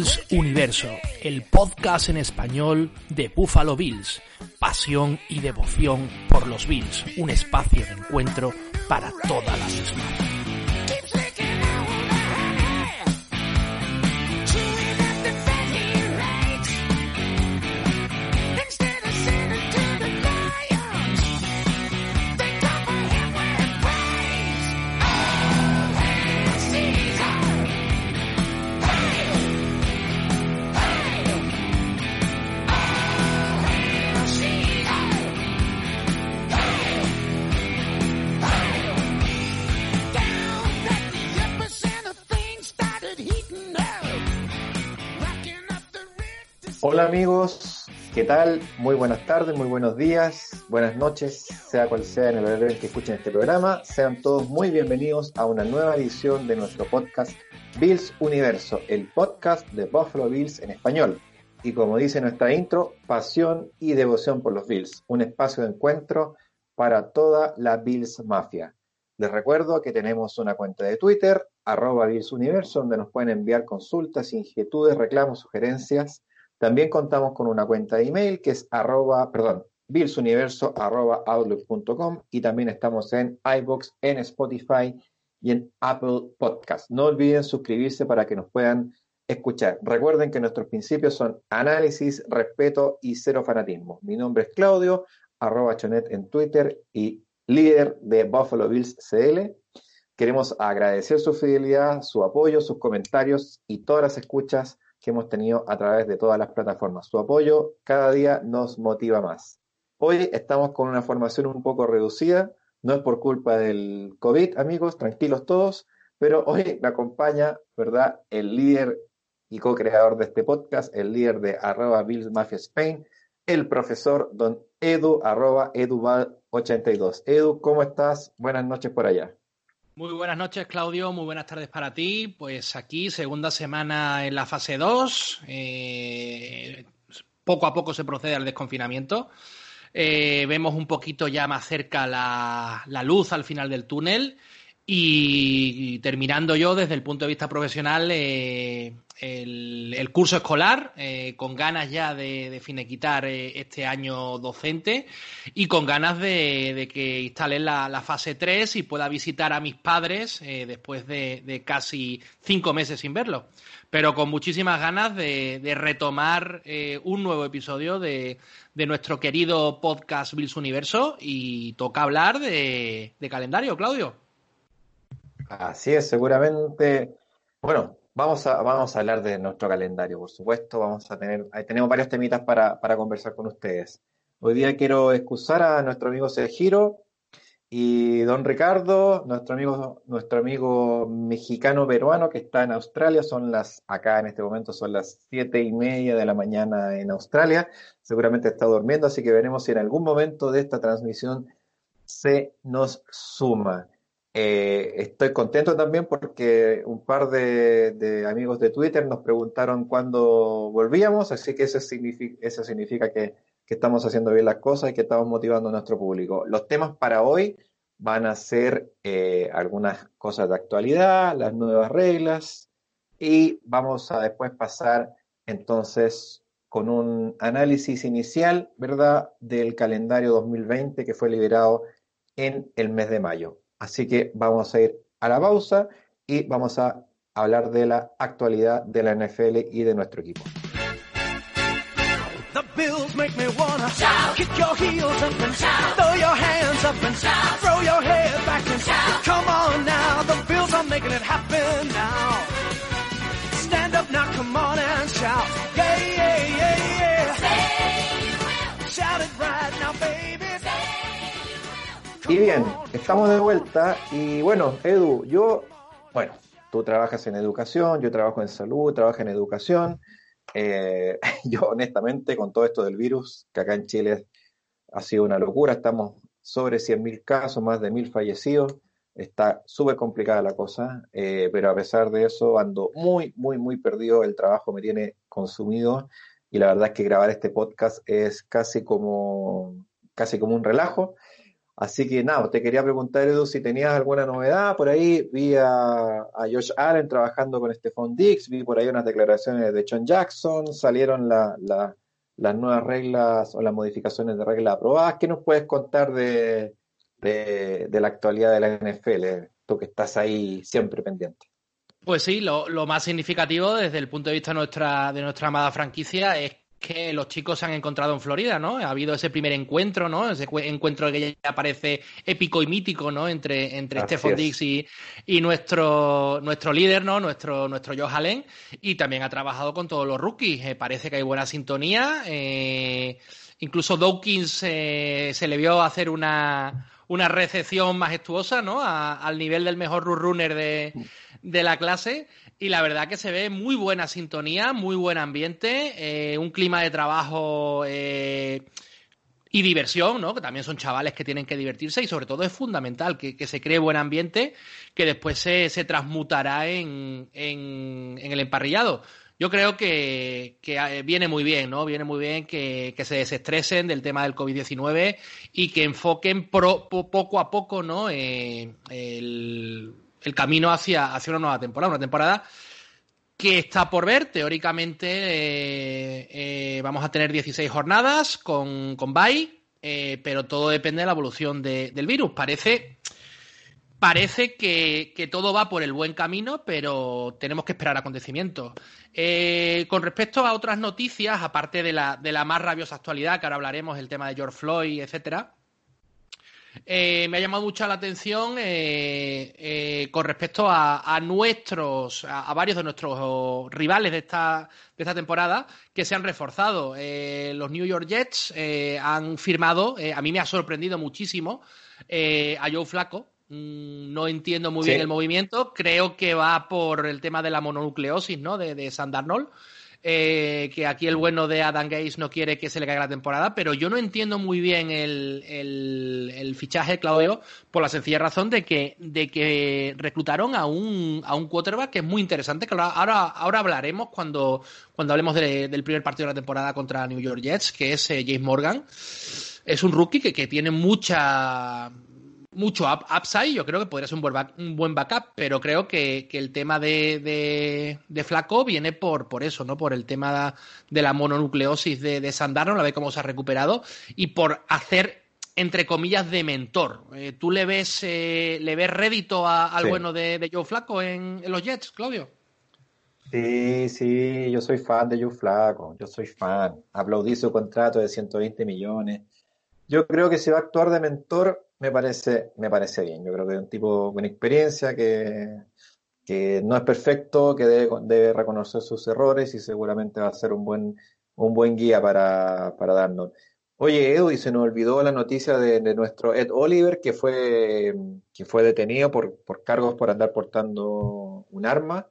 Bills Universo, el podcast en español de Buffalo Bills. Pasión y devoción por los Bills, un espacio de encuentro para todas las escuelas. Amigos, ¿qué tal? Muy buenas tardes, muy buenos días, buenas noches, sea cual sea en el horario en que escuchen este programa. Sean todos muy bienvenidos a una nueva edición de nuestro podcast Bills Universo, el podcast de Buffalo Bills en español. Y como dice nuestra intro, pasión y devoción por los Bills, un espacio de encuentro para toda la Bills Mafia. Les recuerdo que tenemos una cuenta de Twitter, arroba Bills Universo, donde nos pueden enviar consultas, inquietudes, reclamos, sugerencias también contamos con una cuenta de email que es arroba, perdón, billsuniverso.outlook.com y también estamos en iBox, en Spotify y en Apple Podcast. No olviden suscribirse para que nos puedan escuchar. Recuerden que nuestros principios son análisis, respeto y cero fanatismo. Mi nombre es Claudio, arroba chonet en Twitter y líder de Buffalo Bills CL. Queremos agradecer su fidelidad, su apoyo, sus comentarios y todas las escuchas que hemos tenido a través de todas las plataformas. Su apoyo cada día nos motiva más. Hoy estamos con una formación un poco reducida, no es por culpa del COVID, amigos, tranquilos todos, pero hoy me acompaña, ¿verdad?, el líder y co-creador de este podcast, el líder de arroba Bills Mafia Spain, el profesor don Edu, arroba EduVal82. Edu, ¿cómo estás? Buenas noches por allá. Muy buenas noches, Claudio. Muy buenas tardes para ti. Pues aquí, segunda semana en la fase 2. Eh, poco a poco se procede al desconfinamiento. Eh, vemos un poquito ya más cerca la, la, luz al final del túnel. Y, terminando yo desde el punto de vista profesional, eh, el, curso escolar, eh, con ganas ya de, de finiquitar eh, este año docente y con ganas de, que instalen la, fase 3 y pueda visitar a mis padres después de, casi cinco meses sin verlos. Pero con muchísimas ganas de, retomar un nuevo episodio de, nuestro querido podcast Bills Universo y toca hablar de calendario, Claudio. Así es, seguramente. Bueno, Vamos a, vamos a hablar de nuestro calendario, por supuesto. Vamos a tener, tenemos varios temitas para, para conversar con ustedes. Hoy día quiero excusar a nuestro amigo Sergiro y don Ricardo, nuestro amigo, nuestro amigo mexicano peruano que está en Australia. Son las, acá en este momento son las siete y media de la mañana en Australia. Seguramente está durmiendo, así que veremos si en algún momento de esta transmisión se nos suma. Eh, estoy contento también porque un par de, amigos de Twitter nos preguntaron cuándo volvíamos, así que eso significa, que, estamos haciendo bien las cosas y que estamos motivando a nuestro público. Los temas para hoy van a ser eh, algunas cosas de actualidad, las nuevas reglas y vamos a después pasar entonces con un análisis inicial, ¿verdad?, del calendario 2020 que fue liberado en el mes de mayo. Así que vamos a ir a la pausa y vamos a hablar de la actualidad de la NFL y de nuestro equipo. The Bills make me wanna shout, kick your heels up and shout, throw your hands up and shout, throw your head back and shout. Come on now, the Bills are making it happen now. Stand up now, come on and shout, yeah, yeah, yeah, yeah. Say you will. Shout it right now, baby. Y bien, estamos de vuelta y bueno, Edu, yo, bueno, tú trabajas en educación, yo trabajo en salud, trabajo en educación. Eh, yo honestamente con todo esto del virus, que acá en Chile ha sido una locura, estamos sobre 100.000 casos, más de 1.000 fallecidos, está súper complicada la cosa, eh, pero a pesar de eso ando muy, muy, muy perdido, el trabajo me tiene consumido y la verdad es que grabar este podcast es casi como, casi como un relajo. Así que nada, te quería preguntar, Edu, si tenías alguna novedad. Por ahí vi a, Josh Allen trabajando con Stephon Dix, vi por ahí unas declaraciones de John Jackson, salieron las nuevas reglas o las modificaciones de reglas aprobadas. ¿Qué nos puedes contar de, de, la actualidad de la NFL? Tú que estás ahí siempre pendiente. Pues sí, lo, lo, más significativo desde el punto de vista nuestra, de nuestra amada franquicia es que los chicos se han encontrado en Florida, ¿no? Ha habido ese primer encuentro, ¿no? Ese encuentro que ya parece épico y mítico, ¿no? Entre, entre Stephon Dix y, y, nuestro, nuestro líder, ¿no? Nuestro, nuestro Joe Allen. Y también ha trabajado con todos los rookies. Eh, parece que hay buena sintonía. Eh, incluso Dawkins eh, se le vio hacer una, una recepción majestuosa, ¿no? al nivel del mejor runner de, de la clase y la verdad que se ve muy buena sintonía, muy buen ambiente, eh, un clima de trabajo eh, y diversión, ¿no? Que también son chavales que tienen que divertirse y sobre todo es fundamental que, se cree buen ambiente que después se, se transmutará en, en, el emparrillado. Yo creo que, eh, viene muy bien, ¿no? Viene muy bien que, se desestresen del tema del COVID-19 y que enfoquen poco a poco, ¿no? el el camino hacia, hacia una nueva temporada, una temporada que está por ver. Teóricamente eh, eh, vamos a tener 16 jornadas con, con bye, eh, pero todo depende de la evolución del virus. Parece, parece que, todo va por el buen camino, pero tenemos que esperar acontecimientos. con respecto a otras noticias, aparte de la, de la más rabiosa actualidad, que ahora hablaremos, el tema de George Floyd, etcétera, eh, me ha llamado mucho la atención eh, eh, con respecto a, nuestros, a, varios de nuestros rivales de esta, de esta temporada que se han reforzado. los New York Jets han firmado, a mí me ha sorprendido muchísimo, a Joe Flaco. Mm, no entiendo muy bien el movimiento. Creo que va por el tema de la mononucleosis, ¿no? De, de Sandarnold. Eh, que aquí el bueno de Adam Gates no quiere que se le caiga la temporada, pero yo no entiendo muy bien el, el, fichaje, Claudio, por la sencilla razón de que, de que reclutaron a un, a un quarterback que es muy interesante, que ahora, ahora hablaremos cuando, cuando hablemos del primer partido de la temporada contra New York Jets, que es eh, James Morgan. Es un rookie que, que tiene mucha mucho upside, yo creo que podría ser un buen, backup, pero creo que, el tema de, de, Flaco viene por, por eso, ¿no? Por el tema de la mononucleosis de, de Sandarno, la ve cómo se ha recuperado, y por hacer entre comillas de mentor. Eh, ¿Tú le ves eh, le ves rédito al bueno de, Joe Flaco en, los Jets, Claudio? Sí, sí, yo soy fan de Joe Flaco, yo soy fan. Aplaudí su contrato de 120 millones. Yo creo que se va a actuar de mentor me parece, me parece bien. Yo creo que es un tipo con experiencia, que, que no es perfecto, que debe, reconocer sus errores y seguramente va a ser un buen, un buen guía para, para darnos. Oye, Edu, y se nos olvidó la noticia de, nuestro Ed Oliver, que fue, que fue detenido por, por cargos por andar portando un arma.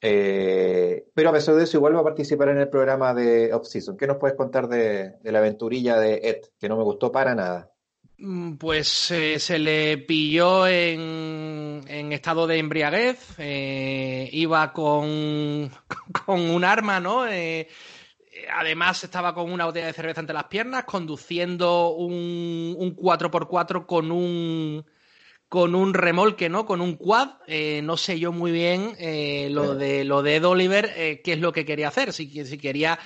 Eh, pero a pesar de eso, igual va a participar en el programa de Off-Season. ¿Qué nos puedes contar de, de la aventurilla de Ed, que no me gustó para nada? Mm, pues eh, se le pilló en, estado de embriaguez, eh, iba con, con, un arma, ¿no? Eh, además estaba con una botella de cerveza entre las piernas, conduciendo un, un 4x4 con un con un remolque, ¿no? Con un quad. Eh, no sé yo muy bien eh, lo, de, lo de Ed Oliver, eh, qué es lo que quería hacer. Si, si quería,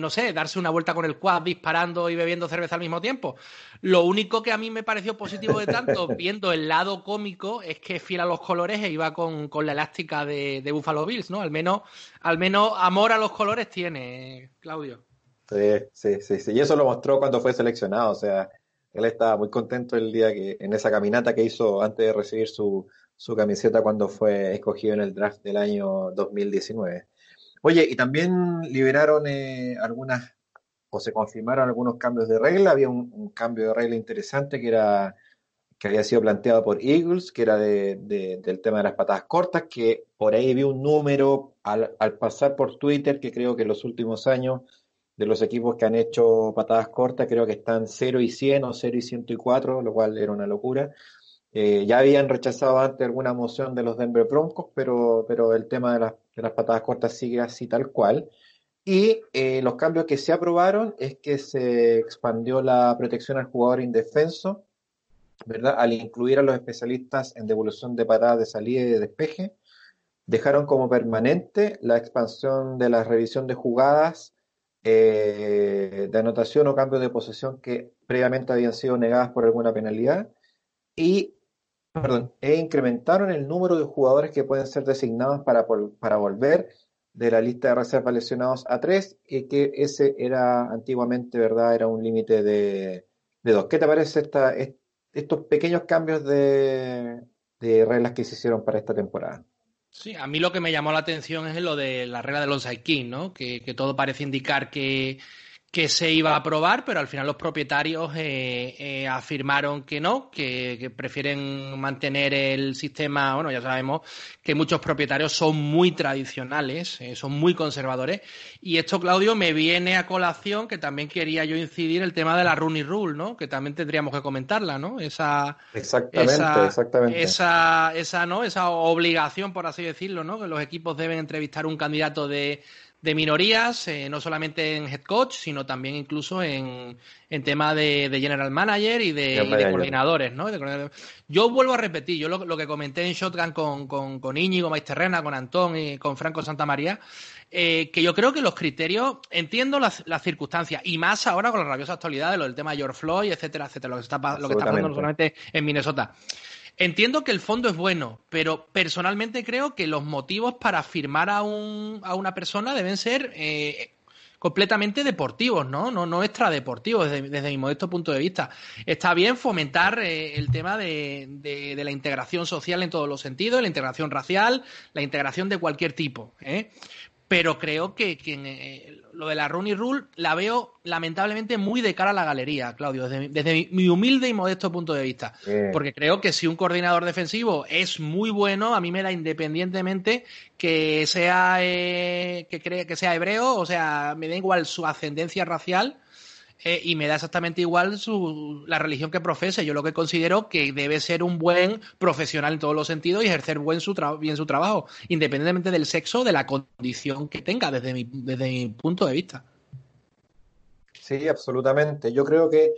no sé, darse una vuelta con el quad disparando y bebiendo cerveza al mismo tiempo. Lo único que a mí me pareció positivo de tanto, viendo el lado cómico, es que fiel a los colores e iba con, la elástica de, de, Buffalo Bills, ¿no? Al menos, al menos amor a los colores tiene, Claudio. Sí, sí, sí, sí. Y eso lo mostró cuando fue seleccionado. O sea, él estaba muy contento el día que, en esa caminata que hizo antes de recibir su, su camiseta cuando fue escogido en el draft del año 2019. Oye, y también liberaron eh, algunas, o se confirmaron algunos cambios de regla. Había un, cambio de regla interesante que era que había sido planteado por Eagles, que era de, del tema de las patadas cortas, que por ahí vi un número al, al pasar por Twitter que creo que en los últimos años de los equipos que han hecho patadas cortas, creo que están 0 y 100 o 0 y 104, lo cual era una locura. Eh, ya habían rechazado antes alguna moción de los Denver Broncos, pero, pero el tema de, las patadas cortas sigue así tal cual. Y eh, los cambios que se aprobaron es que se expandió la protección al jugador indefenso ¿verdad? Al incluir a los especialistas en devolución de patadas de salida y de despeje, dejaron como permanente la expansión de la revisión de jugadas eh, de anotación o cambio de posesión que previamente habían sido negadas por alguna penalidad y perdón, e incrementaron el número de jugadores que pueden ser designados para, para volver de la lista de reservas lesionados a tres, y que ese era antiguamente, ¿verdad? Era un límite de, de dos. ¿Qué te parece esta, estos pequeños cambios de, de reglas que se hicieron para esta temporada? Sí, a mí lo que me llamó la atención es lo de la regla de los king, ¿no? Que todo parece indicar que, que se iba a aprobar, pero al final los propietarios eh, eh, afirmaron que no, que, prefieren mantener el sistema. Bueno, ya sabemos que muchos propietarios son muy tradicionales, eh, son muy conservadores. Y esto, Claudio, me viene a colación que también quería yo incidir el tema de la Rooney Rule, ¿no? Que también tendríamos que comentarla, ¿no? Esa, exactamente, exactamente. Esa, esa, ¿no? esa obligación, por así decirlo, ¿no? Que los equipos deben entrevistar un candidato de de minorías, eh, no solamente en head coach, sino también incluso en, en tema de, general manager y de, coordinadores, ¿no? yo vuelvo a repetir, yo lo, que comenté en Shotgun con, con, con Íñigo Maisterrena, con Antón y con Franco Santamaría, eh, que yo creo que los criterios, entiendo las, las, circunstancias, y más ahora con la rabiosa actualidad de lo del tema de George Floyd, etcétera, etcétera, lo que está, lo que está pasando no solamente en Minnesota. Entiendo que el fondo es bueno, pero personalmente creo que los motivos para firmar a, un, a una persona deben ser eh, completamente deportivos, ¿no? No, no extradeportivos, desde, desde, mi modesto punto de vista. Está bien fomentar eh, el tema de, de, la integración social en todos los sentidos, la integración racial, la integración de cualquier tipo, ¿eh? Pero creo que, eh, lo de la Rooney Rule la veo lamentablemente muy de cara a la galería, Claudio, desde, mi humilde y modesto punto de vista. Porque creo que si un coordinador defensivo es muy bueno, a mí me da independientemente que sea, eh, que, cree, que sea hebreo, o sea, me da igual su ascendencia racial eh, y me da exactamente igual su, la religión que profese. Yo lo que considero que debe ser un buen profesional en todos los sentidos y ejercer buen su bien su trabajo, independientemente del sexo, de la condición que tenga, desde mi, desde mi punto de vista. Sí, absolutamente. Yo creo que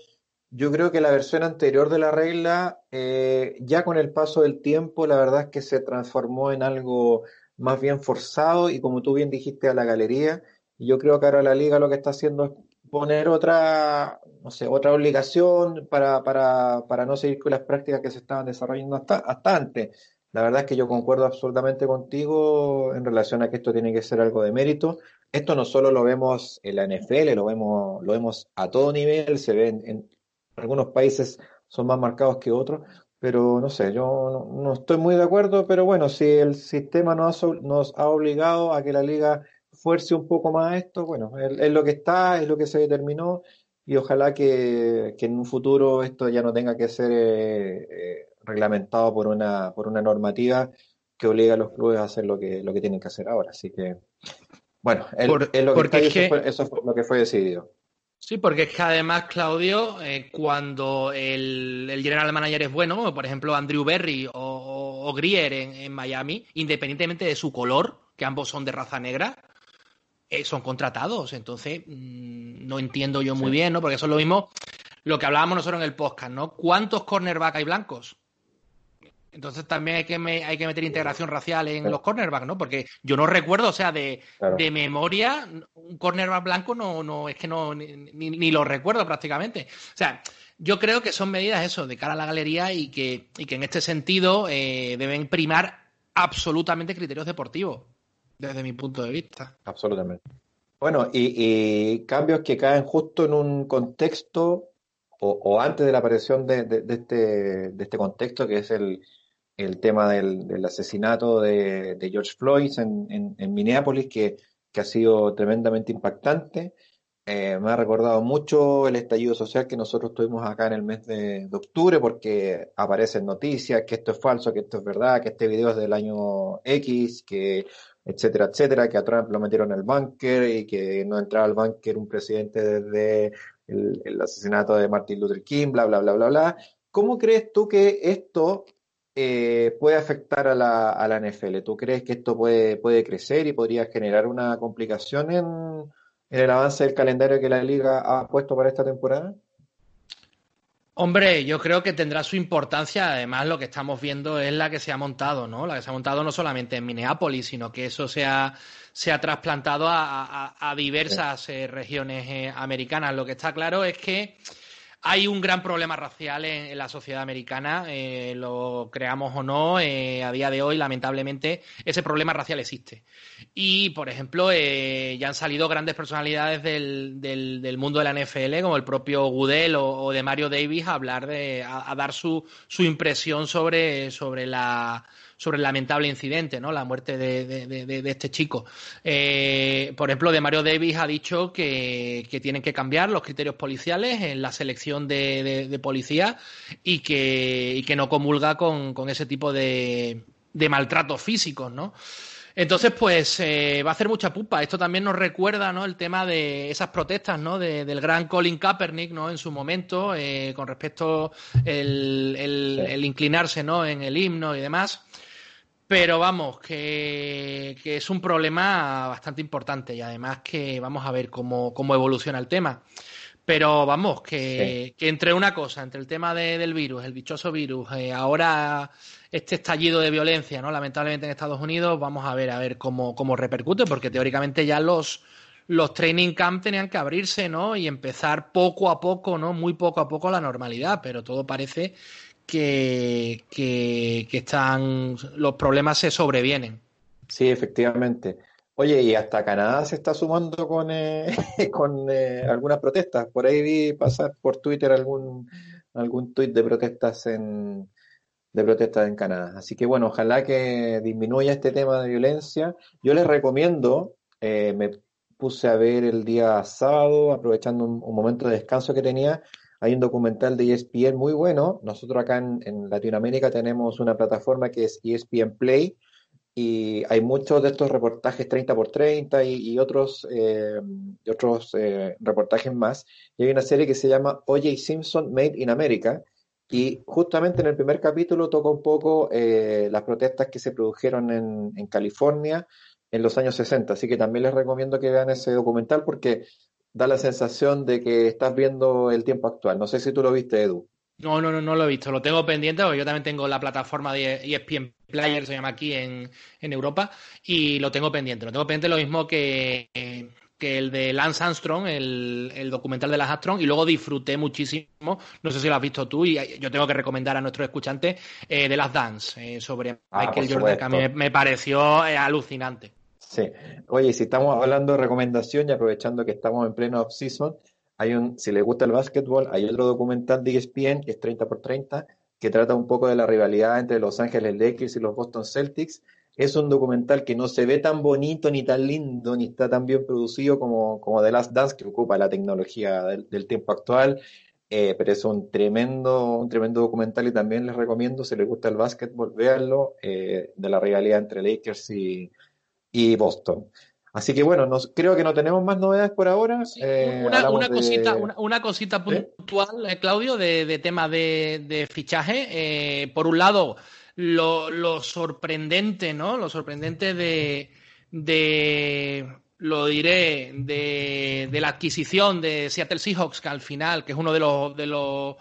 yo creo que la versión anterior de la regla, eh, ya con el paso del tiempo, la verdad es que se transformó en algo más bien forzado y como tú bien dijiste a la galería, yo creo que ahora la liga lo que está haciendo es poner otra, no sé, otra obligación para, para, para no seguir con las prácticas que se estaban desarrollando hasta, hasta antes. La verdad es que yo concuerdo absolutamente contigo en relación a que esto tiene que ser algo de mérito. Esto no solo lo vemos en la NFL, lo vemos, lo vemos a todo nivel, se ve en, algunos países son más marcados que otros, pero no sé, yo no, estoy muy de acuerdo, pero bueno, si el sistema nos nos ha obligado a que la liga fuerce un poco más esto, bueno, es, lo que está, es lo que se determinó y ojalá que, en un futuro esto ya no tenga que ser eh, eh, reglamentado por una, por una normativa que obliga a los clubes a hacer lo que, lo que tienen que hacer ahora. Así que, bueno, es lo que, eso, fue, lo que fue decidido. Sí, porque es que además, Claudio, eh, cuando el, general manager es bueno, como por ejemplo Andrew Berry o, Grier en, en, Miami, independientemente de su color, que ambos son de raza negra, eh, son contratados. Entonces, mm, no entiendo yo muy bien, ¿no? Porque eso es lo mismo lo que hablábamos nosotros en el podcast, ¿no? ¿Cuántos cornerbacks hay blancos? Entonces también hay que, hay que meter integración racial en los cornerbacks, ¿no? Porque yo no recuerdo, o sea, de, de memoria, un cornerback blanco no, no es que no, ni, lo recuerdo prácticamente. O sea, yo creo que son medidas eso, de cara a la galería y que, y que en este sentido eh, deben primar absolutamente criterios deportivos desde mi punto de vista. Absolutamente. Bueno, y, cambios que caen justo en un contexto o, antes de la aparición de, este, de este contexto, que es el, el tema del, asesinato de, George Floyd en, en, Minneapolis, que, que, ha sido tremendamente impactante. Eh, me ha recordado mucho el estallido social que nosotros tuvimos acá en el mes de, de, octubre, porque aparecen noticias que esto es falso, que esto es verdad, que este video es del año X, que etcétera, etcétera, que a Trump lo metieron el búnker y que no entraba al búnker un presidente desde el, asesinato de Martin Luther King, bla, bla, bla, bla, bla. ¿Cómo crees tú que esto eh, puede afectar a la, a la NFL? ¿Tú crees que esto puede, puede crecer y podría generar una complicación en, en el avance del calendario que la liga ha puesto para esta temporada? Hombre, yo creo que tendrá su importancia. Además, lo que estamos viendo es la que se ha montado, ¿no? La que se ha montado no solamente en Minneapolis, sino que eso se ha, se ha trasplantado a, diversas eh, regiones eh, americanas. Lo que está claro es que hay un gran problema racial en, la sociedad americana, eh, lo creamos o no, eh, a día de hoy, lamentablemente, ese problema racial existe. Y, por ejemplo, eh, ya han salido grandes personalidades del, del, mundo de la NFL, como el propio Goodell o, de Mario Davis, a hablar de, a, dar su, su impresión sobre, sobre la sobre el lamentable incidente, ¿no? La muerte de, este chico. Eh, por ejemplo, de Mario Davis ha dicho que, tienen que cambiar los criterios policiales en la selección de, policía y que, que no comulga con, ese tipo de, maltratos físicos, ¿no? Entonces, pues eh, va a hacer mucha pupa. Esto también nos recuerda, ¿no? El tema de esas protestas, ¿no? del gran Colin Kaepernick, ¿no? En su momento, eh, con respecto el, el, inclinarse, ¿no? En el himno y demás. Pero vamos, que, es un problema bastante importante y además que vamos a ver cómo, evoluciona el tema. Pero vamos, que, entre una cosa, entre el tema del virus, el dichoso virus, eh, ahora este estallido de violencia, ¿no? Lamentablemente en Estados Unidos, vamos a ver a ver cómo, cómo repercute, porque teóricamente ya los, los training camp tenían que abrirse, ¿no? Y empezar poco a poco, ¿no? Muy poco a poco la normalidad, pero todo parece que, que, están, los problemas se sobrevienen. Sí, efectivamente. Oye, y hasta Canadá se está sumando con, eh, con eh, algunas protestas. Por ahí vi pasar por Twitter algún, algún tuit de protestas en de protestas en Canadá. Así que bueno, ojalá que disminuya este tema de violencia. Yo les recomiendo, eh, me puse a ver el día sábado, aprovechando un momento de descanso que tenía, hay un documental de ESPN muy bueno. Nosotros acá en, Latinoamérica tenemos una plataforma que es ESPN Play y hay muchos de estos reportajes 30 por 30 y, otros, eh, otros eh, reportajes más. Y hay una serie que se llama O.J. Simpson Made in America. Y justamente en el primer capítulo toca un poco eh, las protestas que se produjeron en, en California en los años 60. Así que también les recomiendo que vean ese documental porque da la sensación de que estás viendo el tiempo actual. No sé si tú lo viste, Edu. No, no, no, no lo he visto. Lo tengo pendiente porque yo también tengo la plataforma de ESPN Player, se llama aquí en, Europa, y lo tengo pendiente. Lo tengo pendiente lo mismo que, que el de Lance Armstrong, el, documental de Lance Armstrong, y luego disfruté muchísimo, no sé si lo has visto tú, y yo tengo que recomendar a nuestros escuchantes, eh, de las Dance, eh, sobre ah, Michael Jordan, que a mí me, pareció eh, alucinante. Sí. Oye, si estamos hablando de recomendación y aprovechando que estamos en pleno off-season, hay un, si les gusta el básquetbol, hay otro documental de ESPN que es 30 por 30 que trata un poco de la rivalidad entre Los Ángeles Lakers y los Boston Celtics. Es un documental que no se ve tan bonito, ni tan lindo, ni está tan bien producido como, como The Last Dance, que ocupa la tecnología del, tiempo actual. Eh, pero es un tremendo, un tremendo documental y también les recomiendo, si les gusta el básquetbol, véanlo, eh, de la rivalidad entre Lakers y, y Boston. Así que bueno, nos, creo que no tenemos más novedades por ahora. Eh, una, cosita, una, cosita puntual, eh, Claudio, de, tema de, fichaje. Eh, por un lado, lo, sorprendente, ¿no? Lo sorprendente de, de lo diré, de, la adquisición de Seattle Seahawks, que al final, que es uno de los, de los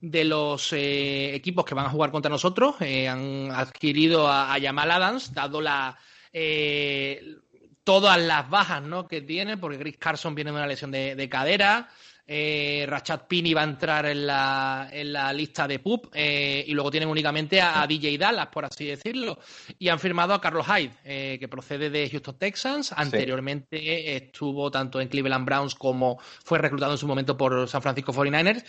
de los equipos que van a jugar contra nosotros, han adquirido a, a Jamal Adams, dado la eh, todas las bajas ¿no? que tiene, porque Chris Carson viene de una lesión de cadera, eh, Rachat Pini va a entrar en la, en la lista de PUP eh, y luego tienen únicamente a, DJ Dallas, por así decirlo. Y han firmado a Carlos Hyde, eh, que procede de Houston Texans. Anteriormente estuvo tanto en Cleveland Browns como fue reclutado en su momento por San Francisco 49ers.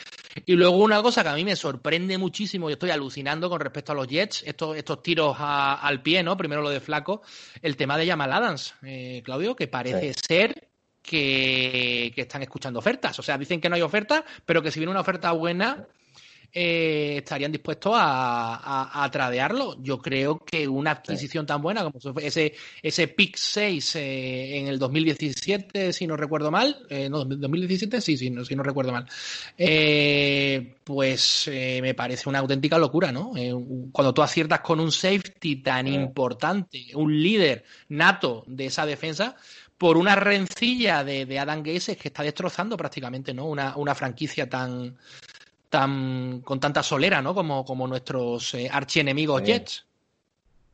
Y luego una cosa que a mí me sorprende muchísimo y estoy alucinando con respecto a los Jets, estos, estos tiros al pie, ¿no? Primero lo de Flaco, el tema de Jamal Adams, eh, Claudio, que parece ser que, están escuchando ofertas. O sea, dicen que no hay ofertas, pero que si viene una oferta buena, eh, estarían dispuestos a, a, tradearlo. Yo creo que una adquisición tan buena como ese, ese PIC 6 eh, en el 2017, si no recuerdo mal, eh, no, 2017, sí, sí, no, si no recuerdo mal, pues me parece una auténtica locura, ¿no? cuando tú aciertas con un safety tan importante, un líder nato de esa defensa, por una rencilla de, Adam Gates que está destrozando prácticamente ¿no? una, franquicia tan, tan con tanta solera, ¿no? Como, como nuestros eh, archienemigos Jets.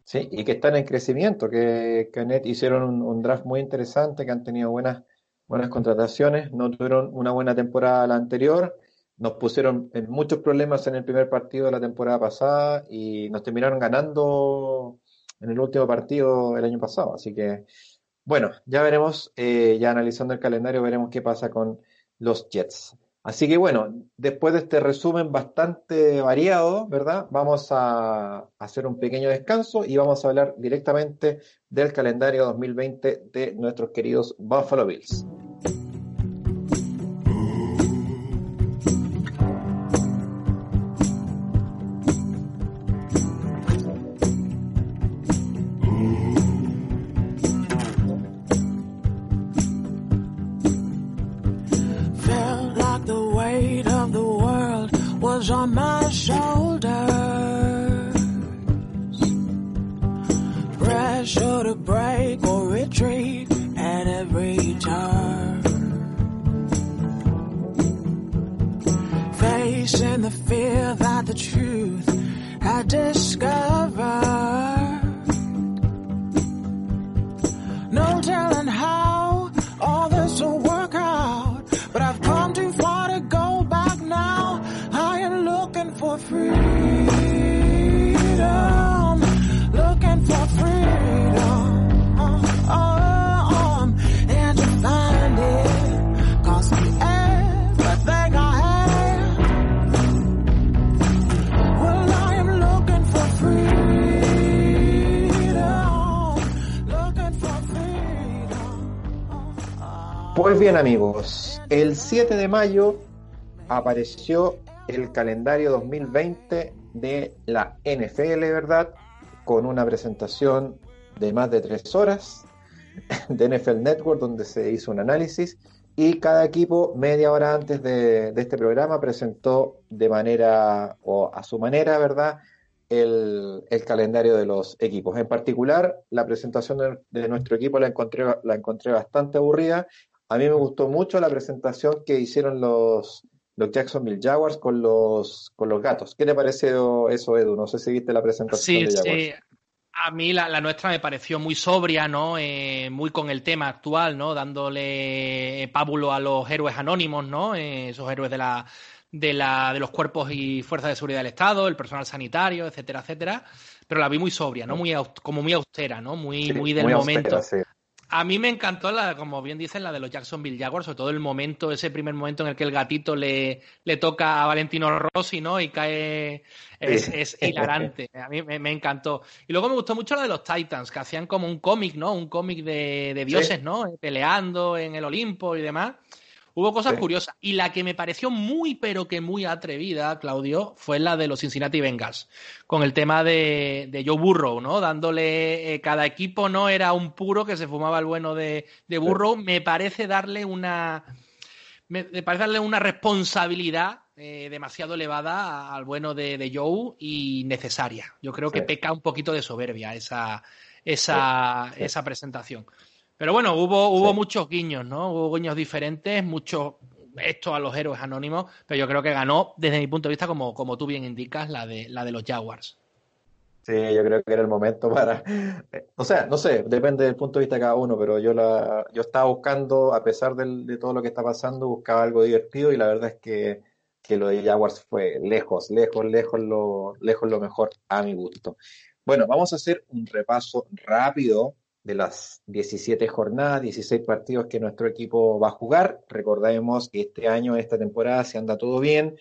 Sí, y que están en crecimiento, que, que hicieron un, un, draft muy interesante, que han tenido buenas, buenas contrataciones, no tuvieron una buena temporada la anterior, nos pusieron en muchos problemas en el primer partido de la temporada pasada y nos terminaron ganando en el último partido el año pasado. Así que, bueno, ya veremos, eh, ya analizando el calendario, veremos qué pasa con los Jets. Así que bueno, después de este resumen bastante variado, ¿verdad? Vamos a hacer un pequeño descanso y vamos a hablar directamente del calendario 2020 de nuestros queridos Buffalo Bills. sure to break or retreat at every turn. Facing the fear that the truth I discover. Pues bien amigos, el 7 de mayo apareció el calendario 2020 de la NFL, ¿verdad? Con una presentación de más de tres horas de NFL Network donde se hizo un análisis y cada equipo media hora antes de, este programa presentó de manera o a su manera, ¿verdad? El, calendario de los equipos. En particular, la presentación de, de, nuestro equipo la encontré, la encontré bastante aburrida a mí me gustó mucho la presentación que hicieron los, los Jacksonville Jaguars con los, con los gatos. ¿Qué te pareció eso, Edu? No sé si viste la presentación de Jaguars. Sí. A mí la, nuestra me pareció muy sobria, ¿no? Eh, muy con el tema actual, ¿no? Dándole pábulo a los héroes anónimos, ¿no? Eh, esos héroes de la, de, la, de los cuerpos y fuerzas de seguridad del Estado, el personal sanitario, etcétera, etcétera. Pero la vi muy sobria, ¿no? Muy, como muy austera, ¿no? Muy, muy del momento. A mí me encantó, la, como bien dicen, la de los Jacksonville Jaguars, sobre todo el momento, ese primer momento en el que el gatito le, le toca a Valentino Rossi, ¿no? Y cae. Es, es hilarante. A mí me, encantó. Y luego me gustó mucho la de los Titans, que hacían como un cómic, ¿no? Un cómic de, de dioses, ¿no? Peleando en el Olimpo y demás. Hubo cosas curiosas. Y la que me pareció muy, pero que muy atrevida, Claudio, fue la de los Cincinnati Bengals. Con el tema de, de Joe Burrow, ¿no? Dándole. Eh, cada equipo no era un puro que se fumaba el bueno de, de Burrow. Me parece darle una. Me, parece darle una responsabilidad eh, demasiado elevada al bueno de, de, Joe y necesaria. Yo creo que peca un poquito de soberbia esa, esa, esa presentación. Pero bueno, hubo, hubo muchos guiños, ¿no? Hubo guiños diferentes, muchos esto a los héroes anónimos, pero yo creo que ganó, desde mi punto de vista, como, como tú bien indicas, la de, la de los Jaguars. Sí, yo creo que era el momento para. O sea, no sé, depende del punto de vista de cada uno, pero yo la, yo estaba buscando, a pesar de todo lo que está pasando, buscaba algo divertido y la verdad es que, que lo de Jaguars fue lejos, lejos, lejos lo, lejos lo mejor a mi gusto. Bueno, vamos a hacer un repaso rápido de las 17 jornadas, 16 partidos que nuestro equipo va a jugar. Recordemos que este año, esta temporada, si anda todo bien,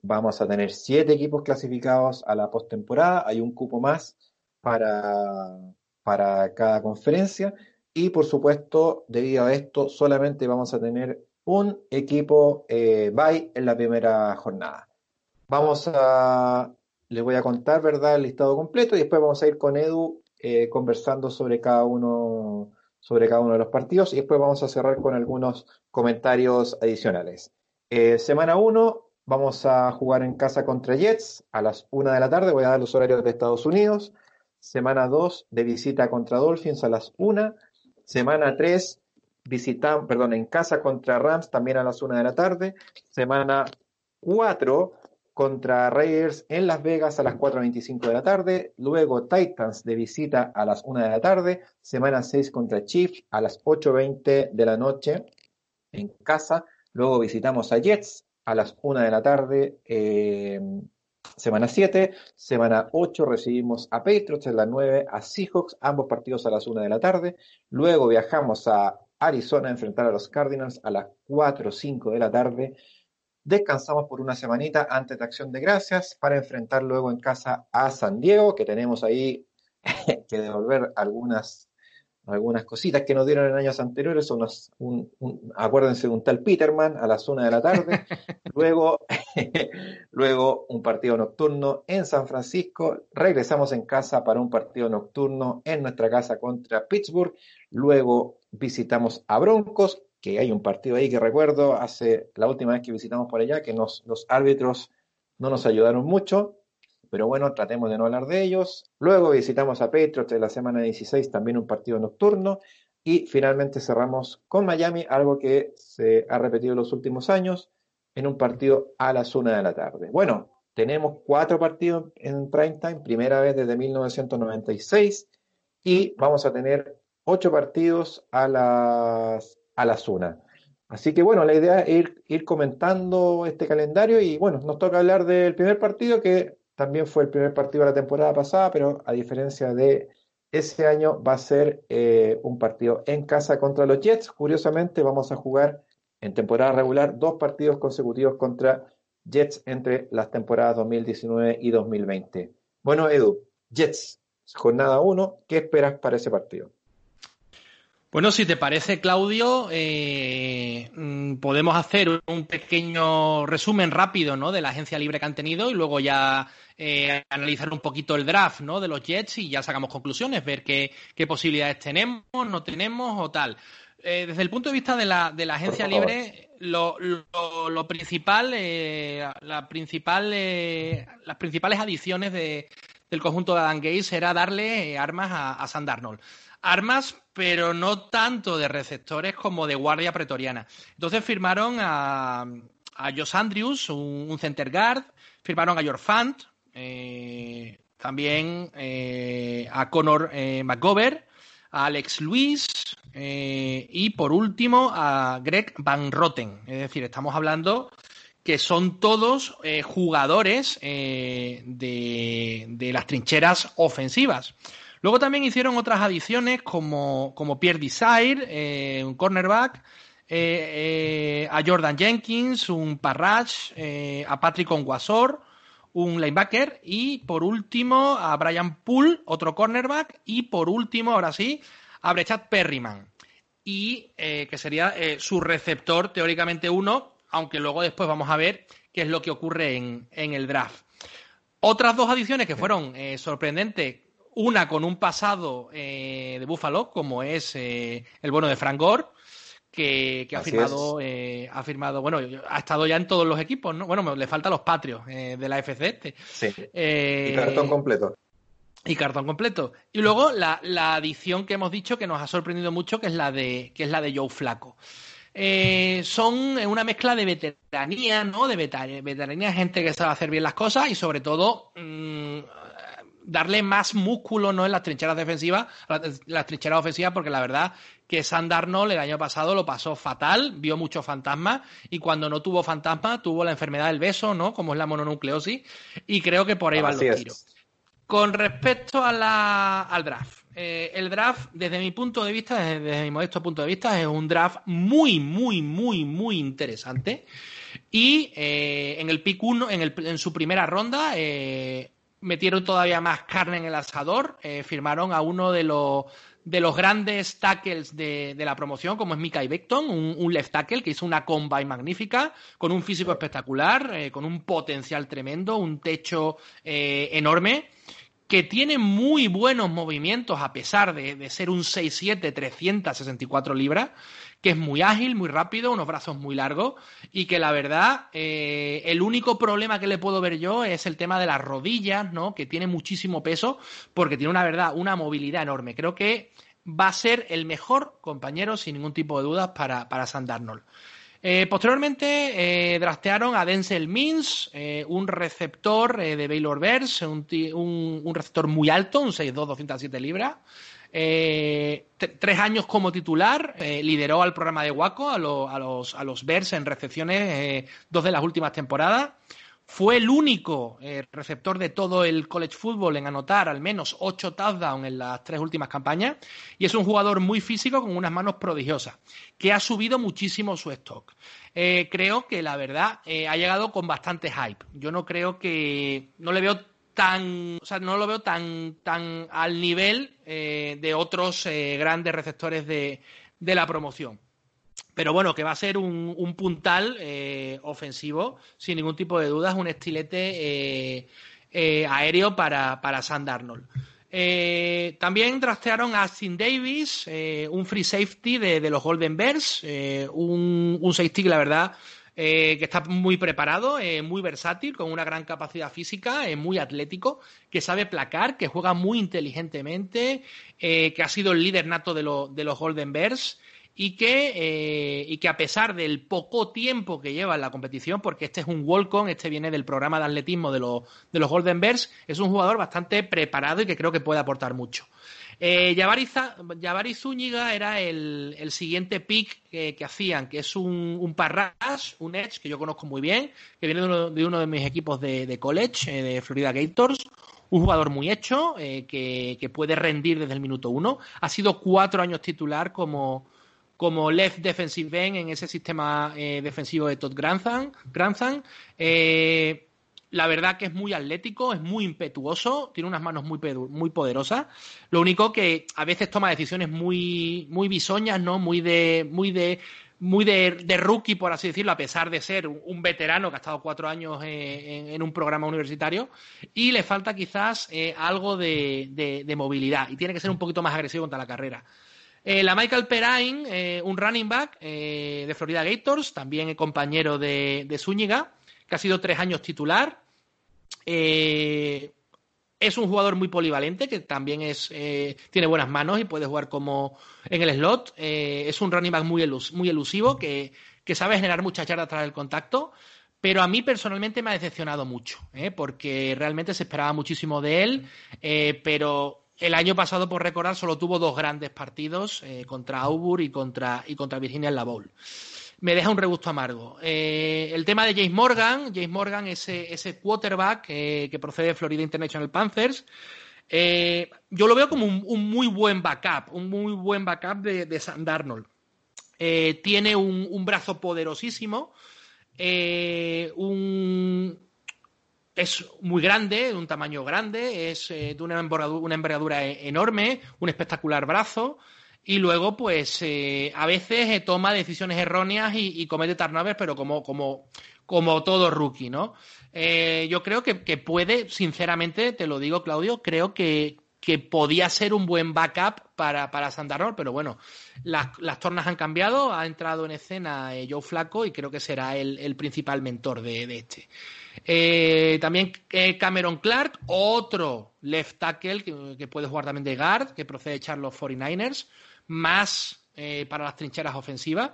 vamos a tener 7 equipos clasificados a la postemporada. Hay un cupo más para, para cada conferencia. Y por supuesto, debido a esto, solamente vamos a tener un equipo eh, bye en la primera jornada. Vamos a, les voy a contar, ¿verdad?, el listado completo y después vamos a ir con Edu eh, conversando sobre cada uno sobre cada uno de los partidos y después vamos a cerrar con algunos comentarios adicionales. Eh, semana 1 vamos a jugar en casa contra Jets a las 1 de la tarde, voy a dar los horarios de Estados Unidos. Semana 2 de visita contra Dolphins a las 1. Semana 3 visita, perdón, en casa contra Rams también a las 1 de la tarde. Semana 4 contra Raiders en Las Vegas a las 4.25 de la tarde. Luego Titans de visita a las 1 de la tarde. Semana 6 contra Chiefs a las 8.20 de la noche en casa. Luego visitamos a Jets a las 1 de la tarde. Eh, semana 7. Semana 8 recibimos a Patriots a las 9 a Seahawks. Ambos partidos a las 1 de la tarde. Luego viajamos a Arizona a enfrentar a los Cardinals a las 4 o 5 de la tarde. Descansamos por una semanita antes de Acción de Gracias para enfrentar luego en casa a San Diego, que tenemos ahí que devolver algunas, algunas cositas que nos dieron en años anteriores. Unos, un, acuérdense de un tal Peterman a las una de la tarde. luego, luego un partido nocturno en San Francisco. Regresamos en casa para un partido nocturno en nuestra casa contra Pittsburgh. Luego visitamos a Broncos que hay un partido ahí que recuerdo hace la última vez que visitamos por allá, que nos, los árbitros no nos ayudaron mucho, pero bueno, tratemos de no hablar de ellos. Luego visitamos a Patriots en la semana 16, también un partido nocturno, y finalmente cerramos con Miami, algo que se ha repetido en los últimos años, en un partido a las una de la tarde. Bueno, tenemos cuatro partidos en prime time, primera vez desde 1996, y vamos a tener ocho partidos a las a las una. Así que bueno, la idea es ir, ir comentando este calendario y bueno, nos toca hablar del primer partido que también fue el primer partido de la temporada pasada, pero a diferencia de ese año va a ser eh, un partido en casa contra los Jets. Curiosamente vamos a jugar en temporada regular dos partidos consecutivos contra Jets entre las temporadas 2019 y 2020. Bueno, Edu, Jets, jornada 1, ¿qué esperas para ese partido? Bueno, si te parece, Claudio, eh, mm, podemos hacer un pequeño resumen rápido ¿no? de la agencia libre que han tenido y luego ya eh, analizar un poquito el draft ¿no? de los Jets y ya sacamos conclusiones, ver qué, posibilidades tenemos, no tenemos o tal. Eh, desde el punto de vista de la, de la agencia libre, lo, principal, la principal las principales adiciones de, del conjunto de Adam Gates era darle armas a, a armas, pero no tanto de receptores como de guardia pretoriana. Entonces firmaron a, a Josh Andrews, un, center guard, firmaron a George Fant, eh, también eh, a Conor eh, McGovern, a Alex Luis y por último a Greg Van Roten. Es decir, estamos hablando que son todos jugadores de, de las trincheras ofensivas. Luego también hicieron otras adiciones como, como Pierre Desire, eh, un cornerback, eh, eh, a Jordan Jenkins, un Parrach, a Patrick Onguasor, un linebacker y por último a Brian Poole, otro cornerback y por último, ahora sí, a Brechat Perryman y que sería su receptor teóricamente uno, aunque luego después vamos a ver qué es lo que ocurre en, en el draft. Otras dos adiciones que fueron sorprendentes una con un pasado eh, de Buffalo, como es eh, el bueno de Frank Gore, que, ha firmado, eh, ha firmado, bueno, ha estado ya en todos los equipos, ¿no? Bueno, le faltan los patrios de la FC este. Sí. y cartón completo. Y cartón completo. Y luego la, la, adición que hemos dicho que nos ha sorprendido mucho, que es la de, que es la de Joe Flaco. son una mezcla de veteranía, ¿no? De veteranía, gente que sabe hacer bien las cosas y sobre todo mm, darle más músculo ¿no? en las trincheras defensivas, las, trincheras ofensivas, porque la verdad que San Darnold el año pasado lo pasó fatal, vio muchos fantasmas y cuando no tuvo fantasma tuvo la enfermedad del beso, ¿no? Como es la mononucleosis, y creo que por ahí van los tiros. Con respecto a la, al draft, eh, el draft, desde mi punto de vista, desde, mi modesto punto de vista, es un draft muy, muy, muy, muy interesante. Y eh, en el pick 1, en, en, su primera ronda, eh, metieron todavía más carne en el asador, eh, firmaron a uno de los de los grandes tackles de, la promoción, como es Mika Beckton, un, left tackle que hizo una combine magnífica, con un físico espectacular, eh, con un potencial tremendo, un techo eh, enorme, que tiene muy buenos movimientos a pesar de, de ser un 6'7", 364 libras, que es muy ágil, muy rápido, unos brazos muy largos y que la verdad eh, el único problema que le puedo ver yo es el tema de las rodillas, ¿no? Que tiene muchísimo peso porque tiene una verdad, una movilidad enorme. Creo que va a ser el mejor compañero sin ningún tipo de dudas para, para Darnold. posteriormente draftearon a Denzel Mins, un receptor de Baylor Bears, un, un, receptor muy alto, un 6'2", 207 libras. Tres años como titular, lideró al programa de Waco, a, los, a los Bears en recepciones dos de las últimas temporadas. Fue el único eh, receptor de todo el college football en anotar al menos ocho touchdowns en las tres últimas campañas y es un jugador muy físico con unas manos prodigiosas que ha subido muchísimo su stock. Eh, creo que la verdad eh, ha llegado con bastante hype. Yo no creo que no le veo tan, o sea, no lo veo tan, tan al nivel de otros grandes receptores de la promoción. Pero bueno, que va a ser un, puntal eh, ofensivo, sin ningún tipo de dudas, un estilete eh, eh, aéreo para, para Sand Arnold. también trastearon a Austin Davis, un free safety de, los Golden Bears, un, un, safety la verdad que está muy preparado, muy versátil, con una gran capacidad física, muy atlético, que sabe placar, que juega muy inteligentemente, que ha sido el líder nato de, de los Golden Bears y que, eh, y que a pesar del poco tiempo que lleva en la competición, porque este es un walk-on, este viene del programa de atletismo de, de los Golden Bears, es un jugador bastante preparado y que creo que puede aportar mucho. Eh, Zúñiga era el, el siguiente pick que, hacían, que es un, un parras, un edge, que yo conozco muy bien, que viene de uno de, uno de mis equipos de, college, eh, de Florida Gators, un jugador muy hecho, eh, que, que, puede rendir desde el minuto uno. Ha sido cuatro años titular como, como left defensive end en ese sistema eh, defensivo de Todd Grantham. Eh, la verdad que es muy atlético, es muy impetuoso, tiene unas manos muy, muy poderosas. Lo único que a veces toma decisiones muy, muy bisoñas, ¿no? Muy de, muy de, muy de, rookie, por así decirlo, a pesar de ser un veterano que ha estado cuatro años eh, en, un programa universitario, y le falta quizás algo de, de, movilidad y tiene que ser un poquito más agresivo contra la carrera. Eh, la Michael Perrine, eh, un running back eh, de Florida Gators, también compañero de, Zúñiga, que ha sido tres años titular. es un jugador muy polivalente, que también es, tiene buenas manos y puede jugar como en el slot. es un running back muy, elusivo, que, sabe generar muchas yardas tras el contacto. Pero a mí personalmente me ha decepcionado mucho, porque realmente se esperaba muchísimo de él, pero el año pasado, por recordar, solo tuvo dos grandes partidos eh, contra Auburn y contra, y contra Virginia en la Bowl. Me deja un regusto amargo. Eh, el tema de James Morgan, James Morgan, ese, ese quarterback eh, que procede de Florida International Panthers, yo lo veo como un, muy buen backup, un muy buen backup de, de Darnold. tiene un, un, brazo poderosísimo, un, es muy grande, de un tamaño grande, es eh, de una envergadura, e-, enorme, un espectacular brazo. Y luego, pues, eh, a veces eh, toma decisiones erróneas y, comete turnovers, pero como, como, como todo rookie, ¿no? yo creo que, puede, sinceramente, te lo digo, Claudio, creo que, que podía ser un buen backup para, para Sandarnol, pero bueno, las, las, tornas han cambiado, ha entrado en escena Joe Flaco y creo que será el, principal mentor de, de este. Eh, también eh, Cameron Clark, otro left tackle que, puede jugar también de guard, que procede de echar los 49ers, más eh, para las trincheras ofensivas.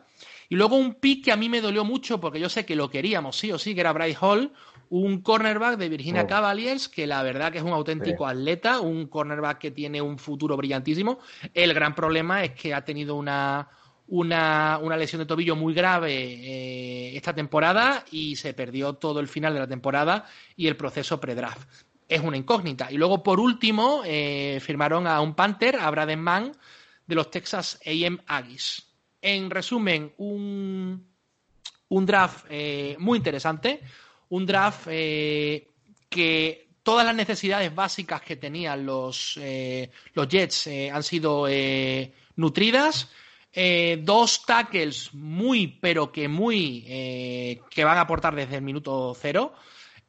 Y luego un pick que a mí me dolió mucho porque yo sé que lo queríamos, sí o sí, que era Bryce Hall, un cornerback de Virginia oh. Cavaliers, que la verdad que es un auténtico atleta, un cornerback que tiene un futuro brillantísimo. El gran problema es que ha tenido una, una, lesión de tobillo muy grave eh, esta temporada y se perdió todo el final de la temporada y el proceso pre-draft. Es una incógnita. Y luego, por último, eh, firmaron a un Panther, a Braden Mann, de los Texas AM Aggies. En resumen, un, un draft eh, muy interesante, un draft que todas las necesidades básicas que tenían los, los Jets han sido nutridas eh, dos tackles muy, pero que muy, eh, que van a aportar desde el minuto cero.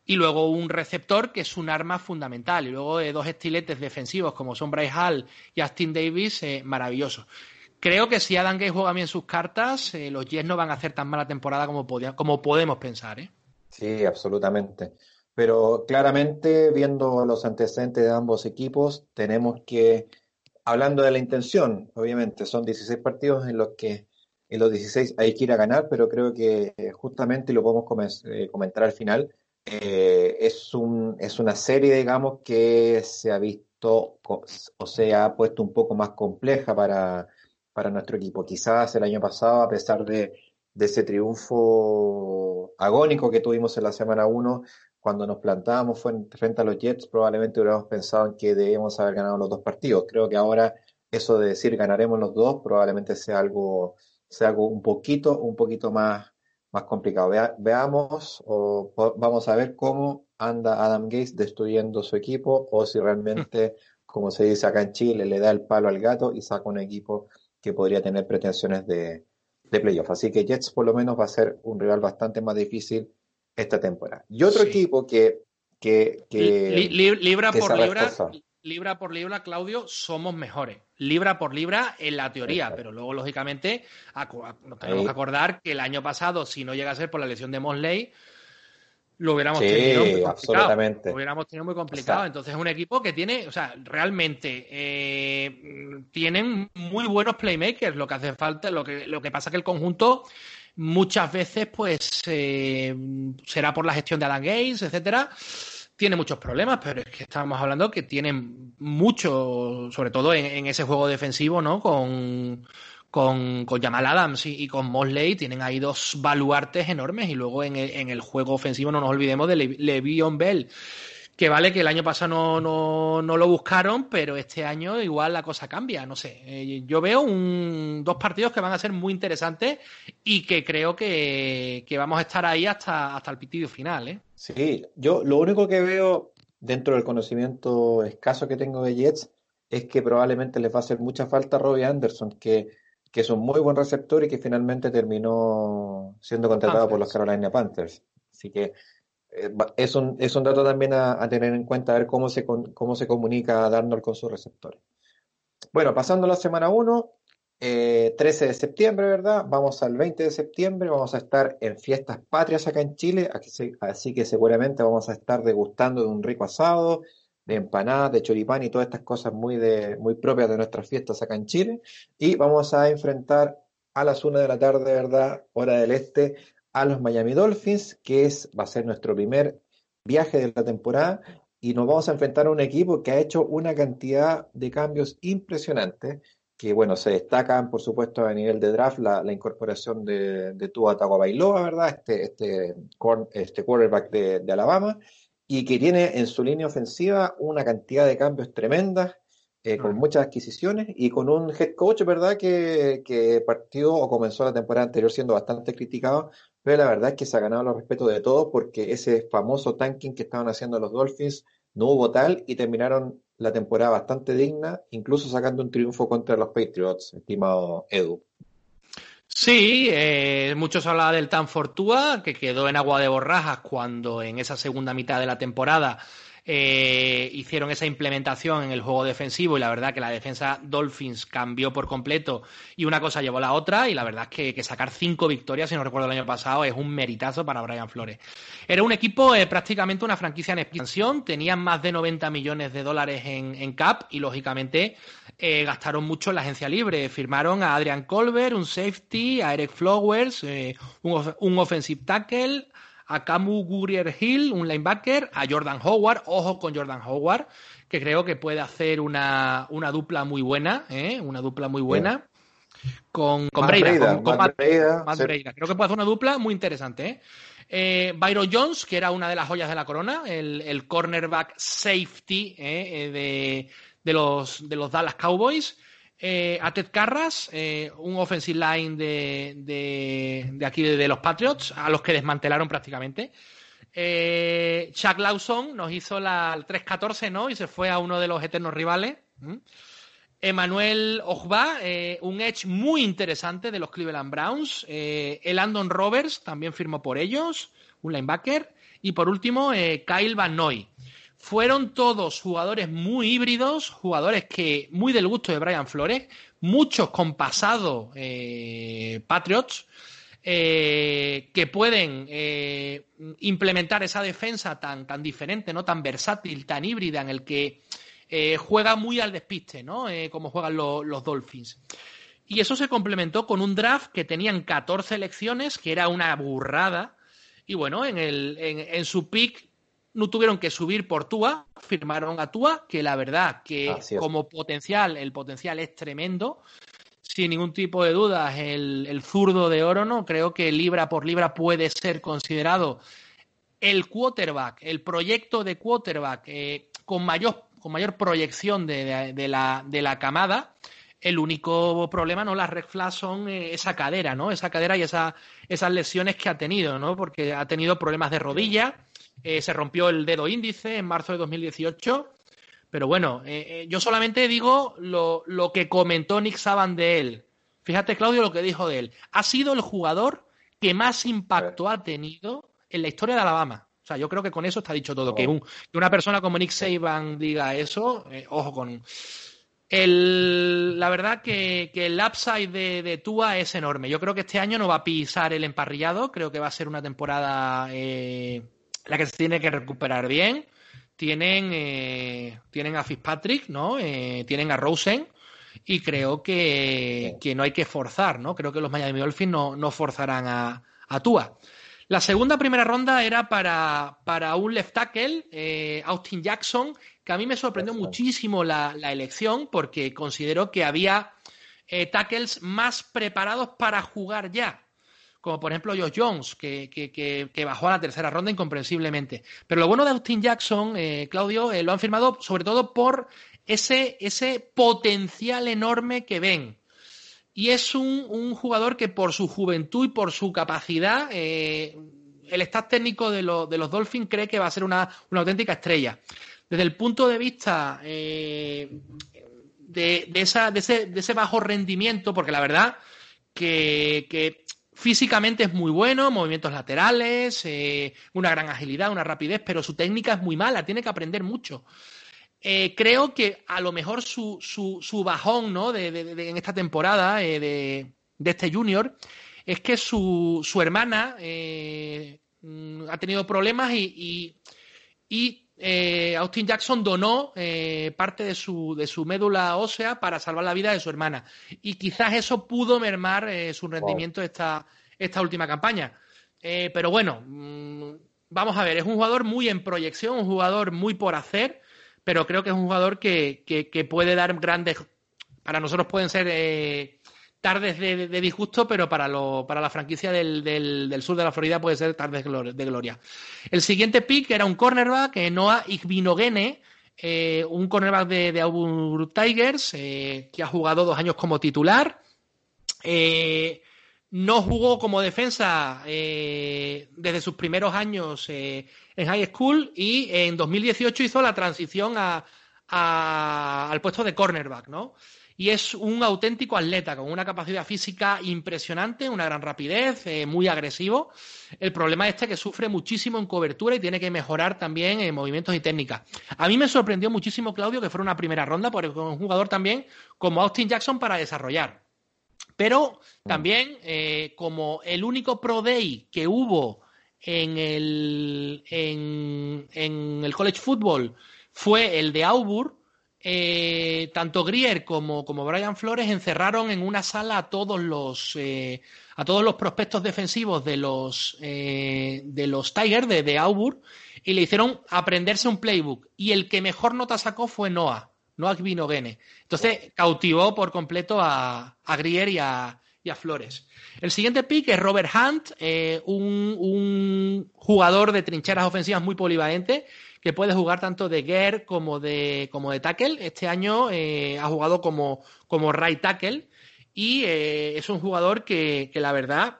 Y luego un receptor que es un arma fundamental. Y luego de dos estiletes defensivos como son Bryce Hall y Austin Davis, eh, maravilloso. Creo que si Adam Gay juega bien sus cartas, los Jets no van a hacer tan mala temporada como, como podemos pensar. Sí, absolutamente. Pero claramente, viendo los antecedentes de ambos equipos, tenemos que hablando de la intención, obviamente, son 16 partidos en los que en los 16 hay que ir a ganar, pero creo que eh, justamente, lo podemos eh, comentar al final, eh, es, un, es una serie, digamos, que se ha visto o se ha puesto un poco más compleja para, para nuestro equipo. Quizás el año pasado, a pesar de, de ese triunfo agónico que tuvimos en la semana 1, cuando nos plantábamos frente a los Jets, probablemente hubiéramos pensado en que debíamos haber ganado los dos partidos. Creo que ahora eso de decir ganaremos los dos probablemente sea algo, sea algo un poquito, un poquito más, más complicado. veamos o vamos a ver cómo anda Adam Gates destruyendo su equipo o si realmente, como se dice acá en Chile, le da el palo al gato y saca un equipo que podría tener pretensiones de, de playoff. Así que Jets por lo menos va a ser un rival bastante más difícil esta temporada. Y otro equipo que... que, libra por libra, libra por libra, Claudio, somos mejores. Libra por libra en la teoría, pero luego, lógicamente, nos tenemos que acordar que el año pasado, si no llega a ser por la lesión de Mosley, lo hubiéramos tenido muy complicado. Lo hubiéramos tenido muy complicado. Entonces es un equipo que tiene, o sea, realmente eh, tienen muy buenos playmakers. Lo que hace falta, lo que, lo que pasa que el conjunto muchas veces, pues, eh, será por la gestión de Adam Gates, etcétera. Tiene muchos problemas, pero es que estamos hablando que tienen mucho, sobre todo en, ese juego defensivo, ¿no? Con, con, Jamal Adams y, con Mosley tienen ahí dos baluartes enormes y luego en el, en el juego ofensivo no nos olvidemos de Le'Veon Bell que vale que el año pasado no, no, no, lo buscaron, pero este año igual la cosa cambia, no sé. Eh, yo veo un, dos partidos que van a ser muy interesantes y que creo que, que vamos a estar ahí hasta, hasta el pitido final. ¿eh? Sí, yo lo único que veo dentro del conocimiento escaso que tengo de Jets es que probablemente les va a hacer mucha falta a Robbie Anderson, que, que es un muy buen receptor y que finalmente terminó siendo contratado por los Carolina Panthers. Así que es un, es un dato también a, tener en cuenta, a ver cómo se, cómo se comunica Darnold con sus receptores. Bueno, pasando a la semana 1, 13 eh, de septiembre, ¿verdad? Vamos al 20 de septiembre, vamos a estar en fiestas patrias acá en Chile, así que seguramente vamos a estar degustando de un rico asado, de empanadas, de choripán y todas estas cosas muy, de, muy propias de nuestras fiestas acá en Chile. Y vamos a enfrentar a las 1 de la tarde, ¿verdad? Hora del este, a los Miami Dolphins, que es, va a ser nuestro primer viaje de la temporada, y nos vamos a enfrentar a un equipo que ha hecho una cantidad de cambios impresionantes, que bueno, se destacan por supuesto a nivel de draft la, incorporación de, de Tua Tagovailoa, ¿verdad? Este, este, este quarterback de, de Alabama, y que tiene en su línea ofensiva una cantidad de cambios tremendas, eh, con muchas adquisiciones y con un head coach, ¿verdad? Que, que, partió o comenzó la temporada anterior siendo bastante criticado, pero la verdad es que se ha ganado los respetos de todos porque ese famoso tanking que estaban haciendo los Dolphins no hubo tal y terminaron la temporada bastante digna, incluso sacando un triunfo contra los Patriots, estimado Edu. Sí, eh, muchos hablaban del Tan Fortúa, que quedó en agua de borrajas cuando en esa segunda mitad de la temporada eh, hicieron esa implementación en el juego defensivo y la verdad que la defensa Dolphins cambió por completo y una cosa llevó a la otra y la verdad es que, sacar cinco victorias, si no recuerdo el año pasado, es un meritazo para Brian Flores. Era un equipo eh, prácticamente una franquicia en expansión, tenían más de 90 millones de dólares en, cap y lógicamente eh, gastaron mucho en la agencia libre. Firmaron a Adrian Colbert, un safety, a Eric Flowers, un, un offensive tackle, a Camu Gurier Hill, un linebacker, a Jordan Howard, ojo con Jordan Howard, que creo que puede hacer una, una dupla muy buena, ¿eh? una dupla muy buena. Con, con Breida, con, Creo que puede hacer una dupla muy interesante. ¿eh? Eh, Byron Jones, que era una de las joyas de la corona, el, el cornerback safety ¿eh? de, de, los, de los Dallas Cowboys. Eh, a Ted Carras, eh, un offensive line de, de, aquí de, los Patriots, a los que desmantelaron prácticamente. Eh, Chuck Lawson nos hizo la 3-14, ¿no? Y se fue a uno de los eternos rivales. Emmanuel Ojba, eh, un edge muy interesante de los Cleveland Browns. el Andon Roberts también firmó por ellos, un linebacker. Y por último, Kyle Van Noy. Fueron todos jugadores muy híbridos, jugadores que muy del gusto de Brian Flores, muchos con pasado eh, Patriots, eh, que pueden eh, implementar esa defensa tan, tan diferente, ¿no? tan versátil, tan híbrida, en el que juega muy al despiste, ¿no? como juegan los Dolphins. Y eso se complementó con un draft que tenían 14 elecciones, que era una burrada. Y bueno, en, el, en, su pick no tuvieron que subir por Tua, firmaron a Tua, que la verdad que como potencial, el potencial es tremendo. Sin ningún tipo de dudas, el, el zurdo de oro, ¿no? Creo que libra por libra puede ser considerado el quarterback, el proyecto de quarterback eh, con, mayor, con mayor proyección de, de, la, de la camada. El único problema, ¿no? Las red flags son eh, esa cadera, ¿no? Esa cadera y esa, esas lesiones que ha tenido, ¿no? Porque ha tenido problemas de rodilla, eh, se rompió el dedo índice en marzo de 2018. Pero bueno, yo solamente digo lo, lo, que comentó Nick Saban de él. Fíjate, Claudio, lo que dijo de él. Ha sido el jugador que más impacto ha tenido en la historia de Alabama. O sea, yo creo que con eso está dicho todo. Que, oh. una persona como Nick Saban diga eso, eh, ojo con. El, la verdad que, el upside de, Tua es enorme. Yo creo que este año no va a pisar el emparrillado. Creo que va a ser una temporada eh, la que se tiene que recuperar bien. Tienen, eh, tienen a Fitzpatrick, ¿no? tienen a Rosen. Y creo que, no hay que forzar, ¿no? Creo que los Miami Dolphins no, no forzarán a, a Tua. La segunda primera ronda era para, para un left tackle, eh, Austin Jackson, que a mí me sorprendió muchísimo la, elección porque considero que había eh, tackles más preparados para jugar ya. Como por ejemplo Josh Jones, que, que, bajó a la tercera ronda incomprensiblemente. Pero lo bueno de Austin Jackson, eh, Claudio, lo han firmado sobre todo por ese, ese potencial enorme que ven y es un, jugador que por su juventud y por su capacidad, eh, el staff técnico de, de, los Dolphins cree que va a ser una, auténtica estrella. Desde el punto de vista eh, de, esa, de, ese, bajo rendimiento, porque la verdad que, físicamente es muy bueno, movimientos laterales, eh, una gran agilidad, una rapidez, pero su técnica es muy mala, tiene que aprender mucho. Eh, creo que a lo mejor su, su, bajón ¿no? de, en esta temporada eh, de, este junior es que su, su hermana mm, ha tenido problemas y, y, Austin Jackson donó parte de su, de su médula ósea para salvar la vida de su hermana. Y quizás eso pudo mermar su rendimiento esta, esta última campaña. pero bueno, mm, vamos a ver, es un jugador muy en proyección, un jugador muy por hacer pero creo que es un jugador que, puede dar grandes. Para nosotros pueden ser eh, tardes de, disgusto, pero para, lo, para la franquicia del, sur de la Florida puede ser tardes de gloria. El siguiente pick era un cornerback, eh, Noah Igbinogene, eh, un cornerback de, de Auburn Tigers, que ha jugado dos años como titular. no jugó como defensa desde sus primeros años en high school y en 2018 hizo la transición al puesto de cornerback, ¿no? Y es un auténtico atleta con una capacidad física impresionante, una gran rapidez, eh, muy agresivo. El problema es este que sufre muchísimo en cobertura y tiene que mejorar también en movimientos y técnicas. A mí me sorprendió muchísimo, Claudio, que fuera una primera ronda, es un jugador también como Austin Jackson para desarrollar. Pero también eh, como el único Pro Day que hubo en el, en, el college football fue el de Auburn, eh, tanto Grier como, Brian Flores encerraron en una sala a todos los, eh, a todos los prospectos defensivos de los, eh, de los Tigers de, de, Auburn y le hicieron aprenderse un playbook. Y el que mejor nota sacó fue Noah, Noah Vinogene. Entonces cautivó por completo a, a Grier y a, Flores. El siguiente pick es Robert Hunt, eh, un, jugador de trincheras ofensivas muy polivalente que puede jugar tanto de guard como de, como de tackle. Este año eh, ha jugado como, como right tackle y eh, es un jugador que, la verdad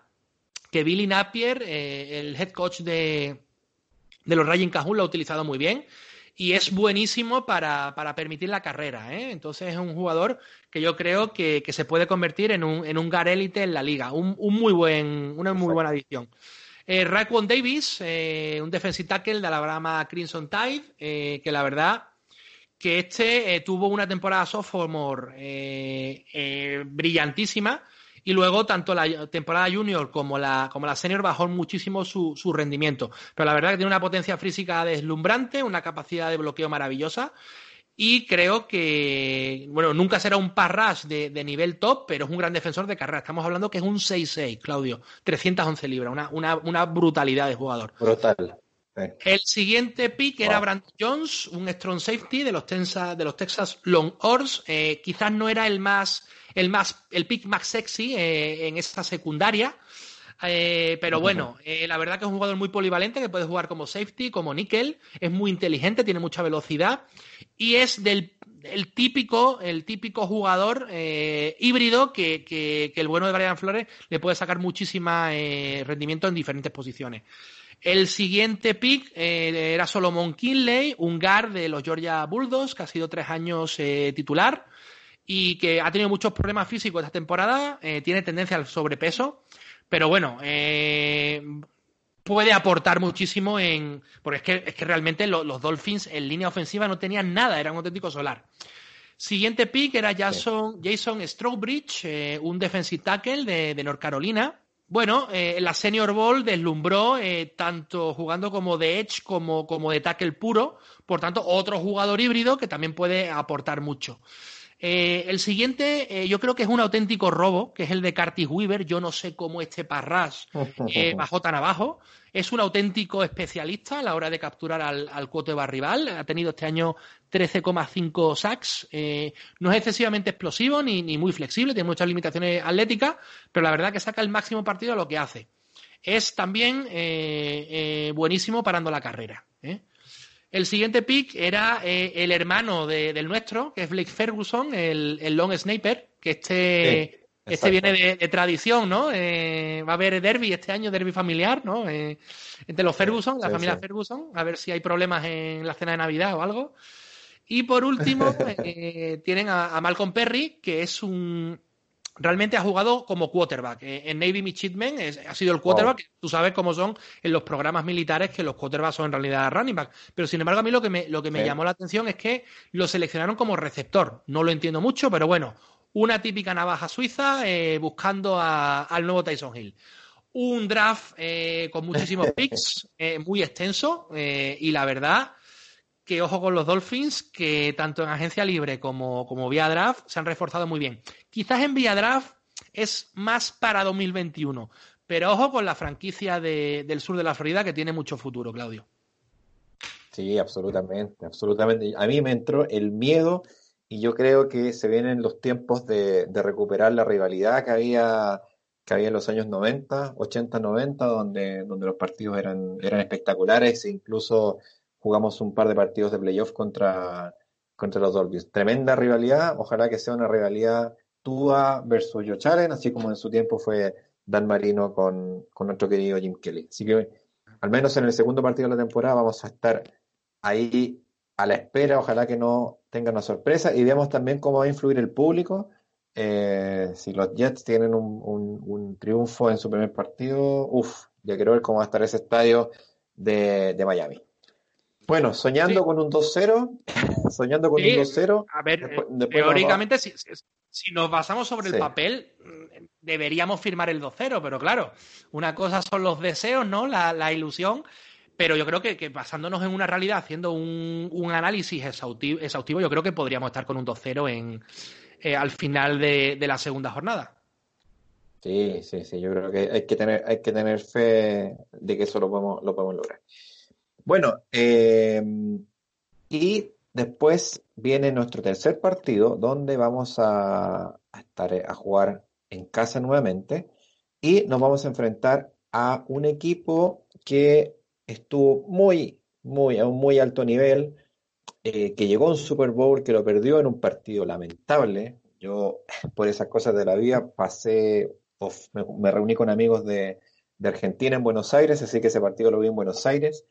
que Billy Napier, el head coach de, de los Ryan Cajun, lo ha utilizado muy bien y es buenísimo para, permitir la carrera. ¿eh? Entonces es un jugador que yo creo que, se puede convertir en un, en un garélite en la liga. Un, muy buen, una muy buena adición. Eh, Davis, eh, un defensive tackle de Alabama Crimson Tide, eh, que la verdad que este tuvo una temporada sophomore brillantísima y luego tanto la temporada junior como la, como la senior bajó muchísimo su, su rendimiento. Pero la verdad que tiene una potencia física deslumbrante, una capacidad de bloqueo maravillosa Y creo que, bueno, nunca será un parrash de, de, nivel top, pero es un gran defensor de carrera. Estamos hablando que es un 6-6, Claudio. 311 libras, una, una, una brutalidad de jugador. Brutal. El siguiente pick era Brandon Jones, un strong safety de los, Tensa, de los Texas Longhorns. Eh, quizás no era el más, el más, el pick más sexy eh, en esta secundaria. Eh, pero bueno, eh, la verdad que es un jugador muy polivalente que puede jugar como safety, como nickel, es muy inteligente, tiene mucha velocidad y es del el típico, el típico jugador eh, híbrido que, que, que, el bueno de Brian Flores le puede sacar muchísima rendimiento en diferentes posiciones. El siguiente pick eh, era Solomon Kinley, un guard de los Georgia Bulldogs, que ha sido tres años titular y que ha tenido muchos problemas físicos esta temporada, eh, tiene tendencia al sobrepeso, pero bueno, puede aportar muchísimo en... Porque es que, es que realmente los, los Dolphins en línea ofensiva no tenían nada, era un auténtico solar. Siguiente pick era Jason, Jason Strowbridge, un defensive tackle de, de North Carolina, bueno, eh, la Senior Bowl deslumbró eh, tanto jugando como de Edge como, como de tackle puro, por tanto, otro jugador híbrido que también puede aportar mucho. Eh, el siguiente, eh, yo creo que es un auténtico robo, que es el de Curtis Weaver. Yo no sé cómo este Parras eh, bajó tan abajo. Es un auténtico especialista a la hora de capturar al, al quarterback rival. Ha tenido este año 13,5 sacks. Eh, no es excesivamente explosivo ni, ni, muy flexible, tiene muchas limitaciones atléticas, pero la verdad que saca el máximo partido de lo que hace. Es también eh, eh, buenísimo parando la carrera. El siguiente pick era el hermano de, del nuestro, que es Blake Ferguson, el, el long sniper, que este... Sí. Este viene de, de, tradición, ¿no? Eh, va a haber derby este año, derby familiar, ¿no? Eh, entre los Ferguson, la sí, familia sí. Ferguson, a ver si hay problemas en la cena de Navidad o algo. Y por último, eh, tienen a, a, Malcolm Perry, que es un. Realmente ha jugado como quarterback. Eh, en Navy Midshipmen es, ha sido el quarterback. Wow. Tú sabes cómo son en los programas militares que los quarterbacks son en realidad running back. Pero sin embargo, a mí lo que me, lo que me sí. llamó la atención es que lo seleccionaron como receptor. No lo entiendo mucho, pero bueno, una típica navaja suiza eh, buscando a, al nuevo Tyson Hill. Un draft eh, con muchísimos picks, eh, muy extenso, y la verdad que ojo con los Dolphins, que tanto en agencia libre como, como vía draft se han reforzado muy bien. Quizás en vía draft es más para 2021, pero ojo con la franquicia de, del sur de la Florida que tiene mucho futuro, Claudio. Sí, absolutamente, absolutamente. A mí me entró el miedo y yo creo que se vienen los tiempos de, de, recuperar la rivalidad que había, que había en los años 90, 80, 90, donde, donde los partidos eran, eran espectaculares e incluso jugamos un par de partidos de playoff contra, contra los Dolphins. Tremenda rivalidad, ojalá que sea una rivalidad Tua versus Joe Allen, así como en su tiempo fue Dan Marino con, con nuestro querido Jim Kelly. Así que al menos en el segundo partido de la temporada vamos a estar ahí a la espera, ojalá que no tenga una sorpresa y veamos también cómo va a influir el público. Eh, si los Jets tienen un, un, un, triunfo en su primer partido, uff, ya quiero ver cómo va a estar ese estadio de, de Miami. Bueno, soñando sí. con un 2-0, soñando con sí. un 2-0. A ver, después, después teóricamente, si, si, nos basamos sobre el papel, mm, deberíamos firmar el 2-0, pero claro, una cosa son los deseos, ¿no? La, la ilusión, pero yo creo que, que, basándonos en una realidad, haciendo un, un análisis exhaustivo, exhaustivo, yo creo que podríamos estar con un 2-0 en, eh, al final de, de, la segunda jornada. Sí, sí, sí, yo creo que hay que tener, hay que tener fe de que eso lo podemos, lo podemos lograr. Bueno, eh, y después viene nuestro tercer partido, donde vamos a, estar a jugar en casa nuevamente y nos vamos a enfrentar a un equipo que estuvo muy, muy, a un muy alto nivel, eh, que llegó a un Super Bowl, que lo perdió en un partido lamentable. Yo, por esas cosas de la vida, pasé, me, reuní con amigos de, Argentina en Buenos Aires, así que ese partido lo vi en Buenos Aires.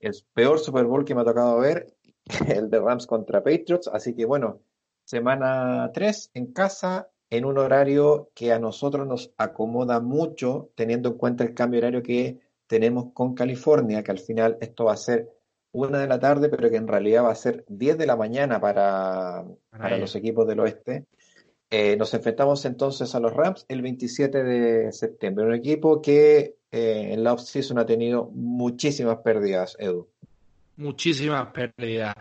El peor Super Bowl que me ha tocado ver, el de Rams contra Patriots, así que bueno, semana 3 en casa, en un horario que a nosotros nos acomoda mucho, teniendo en cuenta el cambio horario que tenemos con California, que al final esto va a ser una de la tarde, pero que en realidad va a ser 10 de la mañana para, para los equipos del oeste. Eh, nos enfrentamos entonces a los Rams el 27 de septiembre, un equipo que eh, en la offseason ha tenido muchísimas pérdidas, Edu. Muchísimas pérdidas.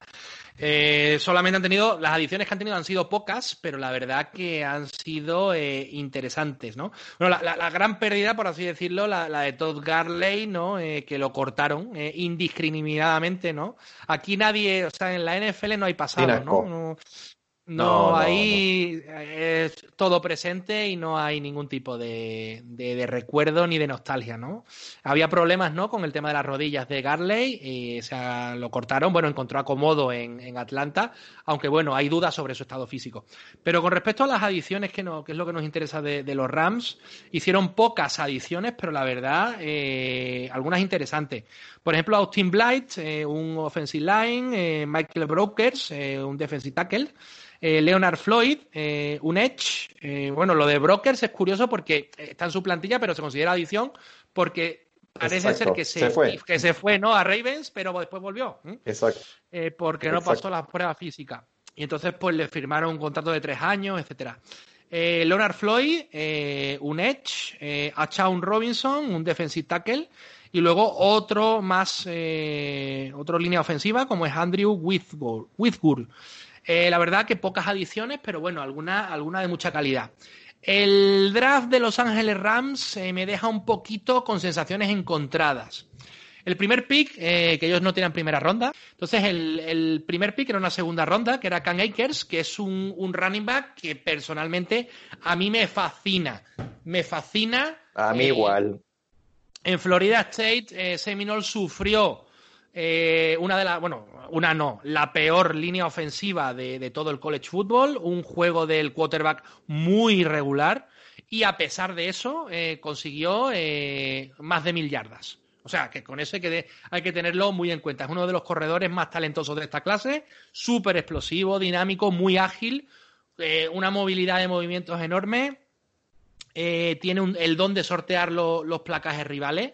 Eh, solamente han tenido, las adiciones que han tenido han sido pocas, pero la verdad que han sido eh, interesantes, ¿no? Bueno, la, gran pérdida, por así decirlo, la, de Todd Garley, ¿no? Eh, que lo cortaron indiscriminadamente, ¿no? Aquí nadie, o sea, en la NFL no hay pasado, ¿no? No, ahí es todo presente y no hay ningún tipo de, recuerdo ni de nostalgia, ¿no? Había problemas, ¿no? Con el tema de las rodillas de Garley, y, o sea, lo cortaron, bueno, encontró acomodo en, Atlanta, aunque bueno, hay dudas sobre su estado físico. Pero con respecto a las adiciones, que, no, que es lo que nos interesa de, los Rams, hicieron pocas adiciones, pero la verdad, eh, algunas interesantes. Por ejemplo, Austin Blight, eh, un offensive line, eh, Michael Brokers, un defensive tackle, eh, Leonard Floyd, eh, un Edge. Eh, bueno, lo de Brokers es curioso porque está en su plantilla, pero se considera adición porque parece ser que se, fue. que se fue ¿no? a Ravens, pero después volvió. Exacto. porque no pasó la prueba física. Y entonces, pues le firmaron un contrato de tres años, etcétera. Leonard Floyd, un Edge, eh, Achaun Robinson, un defensive tackle, y luego otro más, otra línea ofensiva como es Andrew Whitworth. Eh, la verdad que pocas adiciones, pero bueno, alguna, alguna de mucha calidad. El draft de Los Ángeles Rams eh, me deja un poquito con sensaciones encontradas. El primer pick, eh, que ellos no tenían primera ronda. Entonces, el, primer pick era una segunda ronda, que era Can Akers, que es un, un, running back que personalmente a mí me fascina. Me fascina. A mí igual. En Florida State, Seminole sufrió eh, una de las, bueno, una no, la peor línea ofensiva de, todo el college football, un juego del quarterback muy irregular y a pesar de eso eh, consiguió eh, más de mil yardas. O sea, que con eso hay que, hay que tenerlo muy en cuenta. Es uno de los corredores más talentosos de esta clase, súper explosivo, dinámico, muy ágil, una movilidad de movimientos enorme, tiene el don de sortear los placajes rivales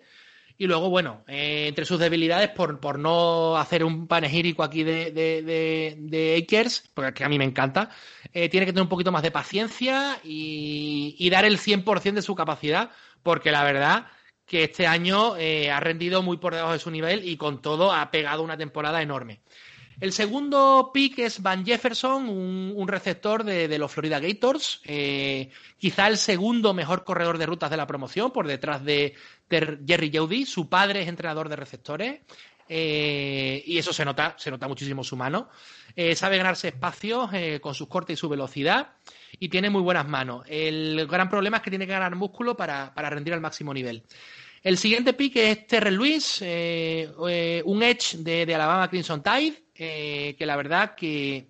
y luego, bueno, eh, entre sus debilidades, por, por, no hacer un panegírico aquí de, de, de, Akers, porque a mí me encanta, eh, tiene que tener un poquito más de paciencia y, y dar el 100% de su capacidad, porque la verdad que este año eh, ha rendido muy por debajo de su nivel y con todo ha pegado una temporada enorme. El segundo pick es Van Jefferson, un, receptor de, los Florida Gators, quizá el segundo mejor corredor de rutas de la promoción, por detrás de, Jerry Jeudy, su padre es entrenador de receptores. Eh, y eso se nota, se nota muchísimo su mano. Eh, sabe ganarse espacios eh, con sus cortes y su velocidad y tiene muy buenas manos. El gran problema es que tiene que ganar músculo para, rendir al máximo nivel. El siguiente pick es Terrell Lewis, un edge de, Alabama Crimson Tide, que la verdad que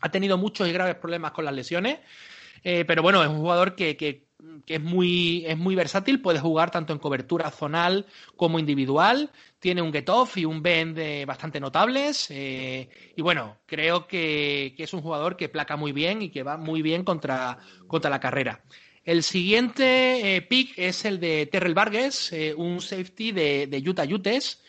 ha tenido muchos y graves problemas con las lesiones, pero bueno, es un jugador que, es muy, versátil, puede jugar tanto en cobertura zonal como individual, tiene un get-off y un bend bastante notables, eh, y bueno, creo que, es un jugador que placa muy bien y que va muy bien contra la carrera. El siguiente eh, pick es el de Terrell Vargas, eh, un safety de, de Utah Utes,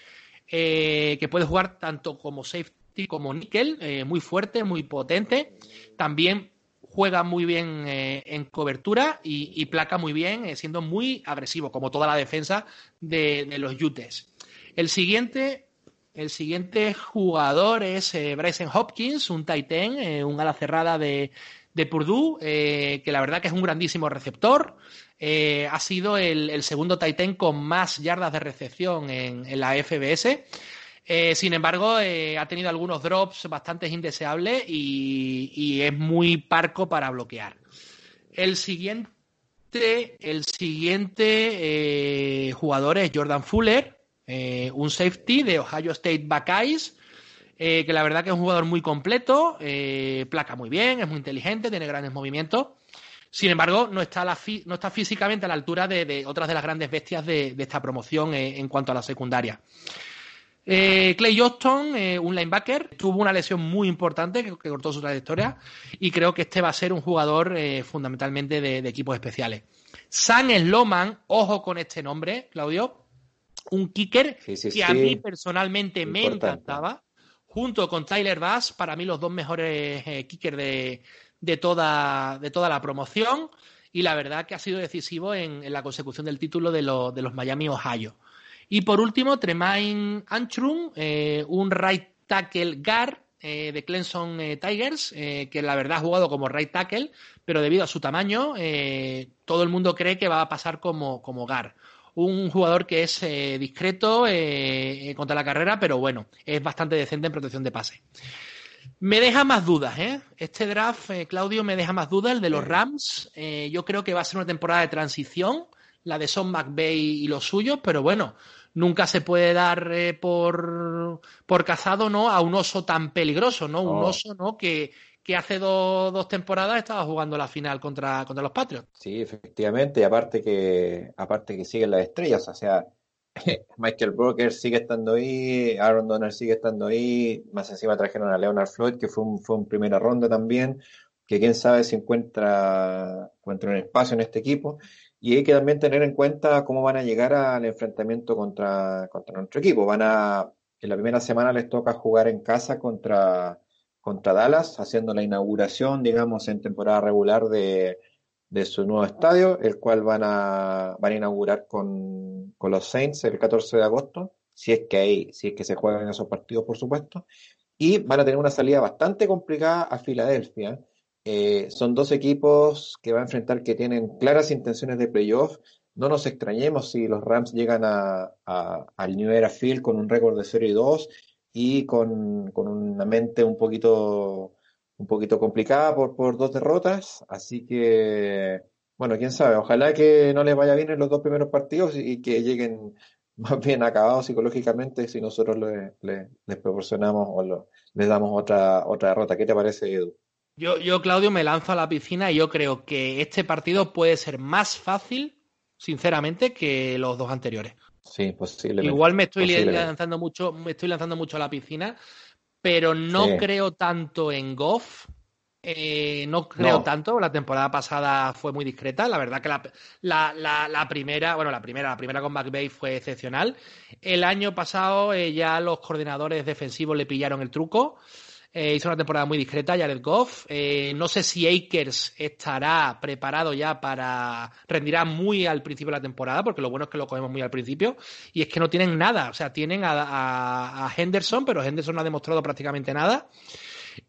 que puede jugar tanto como safety como nickel, muy fuerte, muy potente. También juega muy bien eh, en cobertura y, placa muy bien, eh, siendo muy agresivo, como toda la defensa de, los Utes. El siguiente, el siguiente jugador es eh, Bryson Hopkins, un Titan, un ala cerrada de, de Purdue, que la verdad que es un grandísimo receptor. ha sido el, segundo Titan con más yardas de recepción en, la FBS. Eh, sin embargo, eh, ha tenido algunos drops bastante indeseables y, es muy parco para bloquear. El siguiente, el siguiente eh, jugador es Jordan Fuller, un safety de Ohio State Buckeyes, que la verdad que es un jugador muy completo, placa muy bien, es muy inteligente, tiene grandes movimientos. Sin embargo, no está, no está físicamente a la altura de, otras de las grandes bestias de, esta promoción en cuanto a la secundaria. Eh, Clay Johnston, eh, un linebacker, tuvo una lesión muy importante que, cortó su trayectoria y creo que este va a ser un jugador eh, fundamentalmente de, equipos especiales. San Sloman, ojo con este nombre, Claudio, un kicker que a mí personalmente me encantaba, junto con Tyler Bass, para mí los dos mejores kickers de, toda, de toda la promoción y la verdad que ha sido decisivo en, la consecución del título de, de los Miami Ohio. Y por último, Tremaine Anchrum, eh, un right tackle guard de Clemson Tigers, que la verdad ha jugado como right tackle, pero debido a su tamaño, todo el mundo cree que va a pasar como, como Gar un jugador que es discreto contra la carrera, pero bueno, es bastante decente en protección de pase. Me deja más dudas, ¿eh? Este draft, eh, Claudio, me deja más dudas. El de los Rams, eh, yo creo que va a ser una temporada de transición, la de Son McVay y los suyos, pero bueno, nunca se puede dar eh, por, por cazado, ¿no? A un oso tan peligroso, ¿no? Un oso, ¿no? Que, que hace dos temporadas estaba jugando la final contra, contra los Patriots. Sí, efectivamente, y aparte que, aparte que siguen las estrellas, o sea, Michael Broker sigue estando ahí, Aaron Donald sigue estando ahí, más encima trajeron a Leonard Floyd, que fue un, fue un primera ronda también, que quién sabe si encuentra, encuentra un espacio en este equipo. Y hay que también tener en cuenta cómo van a llegar al enfrentamiento contra, contra nuestro equipo. Van a, en la primera semana les toca jugar en casa contra, contra Dallas, haciendo la inauguración, digamos, en temporada regular de, de su nuevo estadio, el cual van a, van a inaugurar con, con los Saints el 14 de agosto, si es que hay, si es que se juegan esos partidos, por supuesto, y van a tener una salida bastante complicada a Filadelfia. Eh, son dos equipos que va a enfrentar que tienen claras intenciones de playoff. No nos extrañemos si los Rams llegan a, al New Era Field con un récord de 0 y 2 y con, con una mente un poquito un poquito complicada por, por dos derrotas, así que, bueno, quién sabe, ojalá que no les vaya bien en los dos primeros partidos y, que lleguen más bien acabados psicológicamente si nosotros les proporcionamos o les damos otra, otra derrota. ¿Qué te parece, Edu? Yo, yo, Claudio, me lanzo a la piscina y yo creo que este partido puede ser más fácil, sinceramente, que los dos anteriores. Sí, posiblemente. Igual me estoy lanzando mucho, me estoy lanzando mucho a la piscina, pero no creo tanto en Goff. Eh, no creo tanto, la temporada pasada fue muy discreta, la verdad que la, primera, bueno, la primera, la primera con McVeigh fue excepcional. El año pasado eh, ya los coordinadores defensivos le pillaron el truco. Eh, hizo una temporada muy discreta, Jared Goff. Eh, no sé si Akers estará preparado ya para. rendirá muy al principio de la temporada, porque lo bueno es que lo cogemos muy al principio. Y es que no tienen nada. O sea, tienen a, Henderson, pero Henderson no ha demostrado prácticamente nada.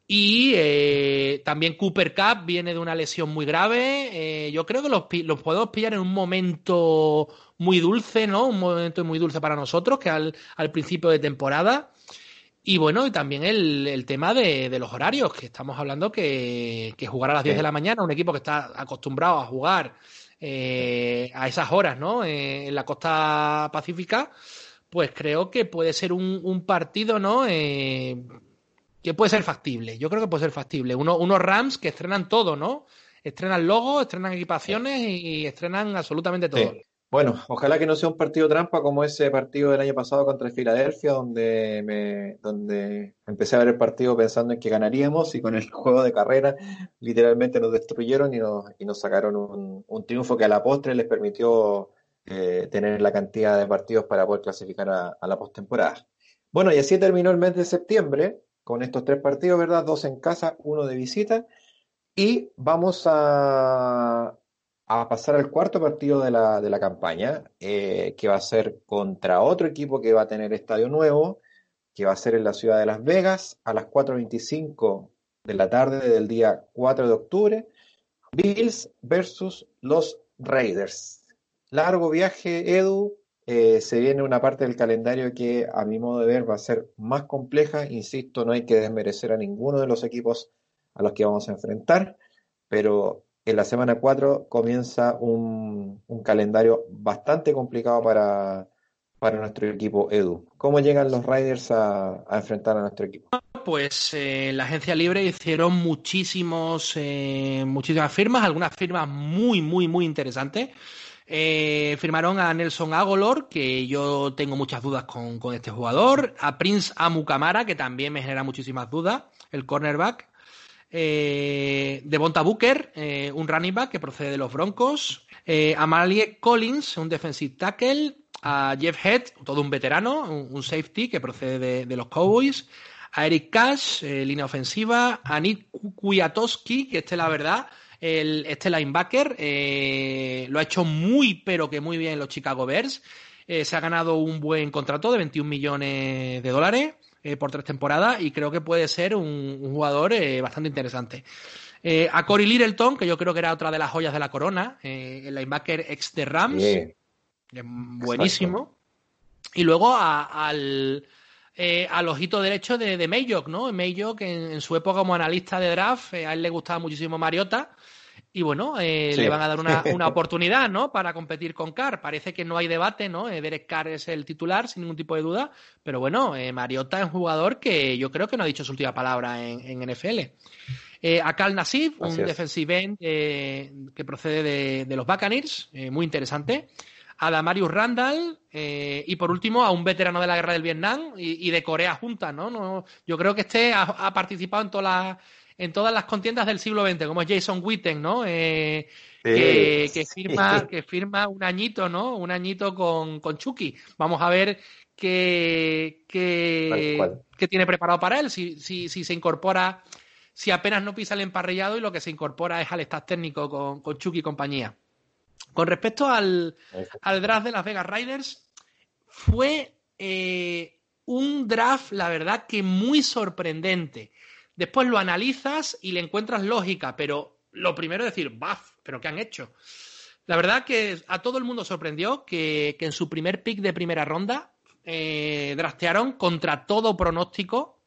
Y eh, también Cooper Cup viene de una lesión muy grave. yo creo que los, los, podemos pillar en un momento muy dulce, ¿no? Un momento muy dulce para nosotros, que al, al principio de temporada. Y bueno, y también el, tema de, los horarios, que estamos hablando que, jugar a las 10 de la mañana, un equipo que está acostumbrado a jugar eh, a esas horas, ¿no? Eh, en la costa pacífica, pues creo que puede ser un, partido, ¿no? Eh, que puede ser factible. Yo creo que puede ser factible. unos Rams que estrenan todo, ¿no? Estrenan logos, estrenan equipaciones y, estrenan absolutamente todo. Bueno, ojalá que no sea un partido trampa como ese partido del año pasado contra Filadelfia, donde me, donde empecé a ver el partido pensando en que ganaríamos y con el juego de carrera literalmente nos destruyeron y nos, y nos sacaron un, triunfo que a la postre les permitió eh, tener la cantidad de partidos para poder clasificar a, a la postemporada. Bueno, y así terminó el mes de septiembre con estos tres partidos, ¿verdad? Dos en casa, uno de visita. Y vamos a, a pasar al cuarto partido de la, de la campaña, eh, que va a ser contra otro equipo que va a tener estadio nuevo, que va a ser en la ciudad de Las Vegas a las 4.25 de la tarde del día 4 de octubre. Bills versus los Raiders. Largo viaje, Edu. Eh, se viene una parte del calendario que a mi modo de ver va a ser más compleja. Insisto, no hay que desmerecer a ninguno de los equipos a los que vamos a enfrentar, pero en la semana 4 comienza un, calendario bastante complicado para, para nuestro equipo Edu. ¿Cómo llegan los Riders a, enfrentar a nuestro equipo? Pues eh, la agencia libre hicieron muchísimos, eh, muchísimas firmas, algunas firmas muy, muy, muy interesantes. Eh, firmaron a Nelson Agolor, que yo tengo muchas dudas con, con este jugador, a Prince Amukamara, que también me genera muchísimas dudas, el cornerback, eh, Devonta Booker, eh, un running back que procede de los Broncos, eh, a Malie Collins, un defensive tackle, a Jeff Head, todo un veterano, un, safety que procede de, los Cowboys, a Eric Cash, eh, línea ofensiva, a Nick Kwiatowski, que este la verdad, el, este linebacker lo ha hecho muy pero que muy bien en los Chicago Bears, se ha ganado un buen contrato de 21 millones de dólares, por tres temporadas y creo que puede ser un, jugador bastante interesante. a Cory Littleton, que yo creo que era otra de las joyas de la corona, el linebacker ex de Rams, buenísimo. Y luego al, al ojito derecho de, de Mayock, ¿no? Mayock en, en, su época como analista de draft, a él le gustaba muchísimo Mariota y bueno, eh, le van a dar una, una, oportunidad, ¿no? Para competir con Carr. Parece que no hay debate, ¿no? Eh, Derek Carr es el titular, sin ningún tipo de duda. Pero bueno, eh, Mariota es un jugador que yo creo que no ha dicho su última palabra en, en NFL. Eh, Akal Nassif, un defensive end eh, que procede de, de los Buccaneers, muy interesante. A Damarius Randall y por último a un veterano de la guerra del Vietnam y, y de Corea junta, ¿no? no yo creo que este ha, ha participado en todas las en todas las contiendas del siglo XX, como es Jason Witten, ¿no? Eh, que, firma, que firma un añito, ¿no? Un añito con, con Chucky. Vamos a ver qué, qué, tiene preparado para él, si, si, si, se incorpora, si apenas no pisa el emparrillado y lo que se incorpora es al staff técnico con, con Chucky y compañía. Con respecto al, al draft de las Vegas Riders, fue eh, un draft, la verdad, que muy sorprendente. Después lo analizas y le encuentras lógica, pero lo primero es decir, ¡baf! ¿Pero qué han hecho? La verdad que a todo el mundo sorprendió que, en su primer pick de primera ronda eh, drastearon contra todo pronóstico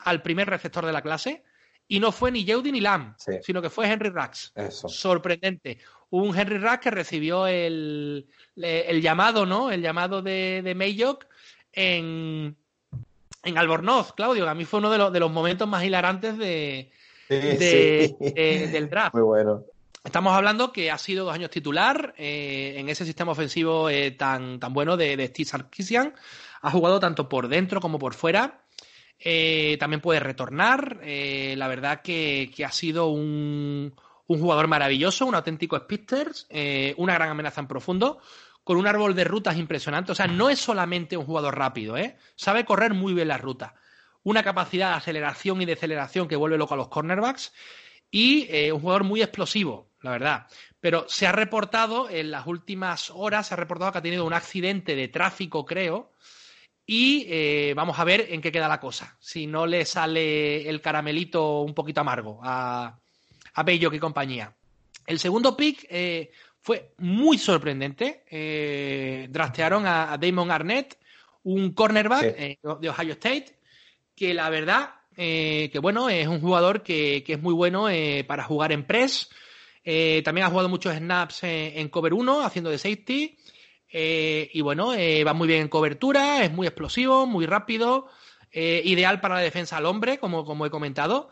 al primer receptor de la clase y no fue ni Yeudi ni Lam, sino que fue Henry Rax. Sorprendente. Un Henry Rax que recibió el, llamado, ¿no? El llamado de, de Mayock en, en Albornoz, Claudio, a mí fue uno de, los, de los momentos más hilarantes de, del draft. Muy bueno. Estamos hablando que ha sido dos años titular eh, en ese sistema ofensivo eh, tan, tan bueno de, Steve Sarkisian. Ha jugado tanto por dentro como por fuera. Eh, también puede retornar. la verdad que, que ha sido un, un, jugador maravilloso, un auténtico speedster, una gran amenaza en profundo con un árbol de rutas impresionante. O sea, no es solamente un jugador rápido, ¿eh? Sabe correr muy bien la ruta. Una capacidad de aceleración y deceleración que vuelve loco a los cornerbacks. Y eh, un jugador muy explosivo, la verdad. Pero se ha reportado, en las últimas horas, se ha reportado que ha tenido un accidente de tráfico, creo. Y eh, vamos a ver en qué queda la cosa. Si no le sale el caramelito un poquito amargo a, a Bello y compañía. El segundo pick eh, fue muy sorprendente. Eh, drastearon a, Damon Arnett, un cornerback eh, de Ohio State, que la verdad, eh, que bueno, es un jugador que, es muy bueno para jugar en press. también ha jugado muchos snaps en cover 1, haciendo de safety. y bueno, va muy bien en cobertura, es muy explosivo, muy rápido, ideal para la defensa al hombre, como, como he comentado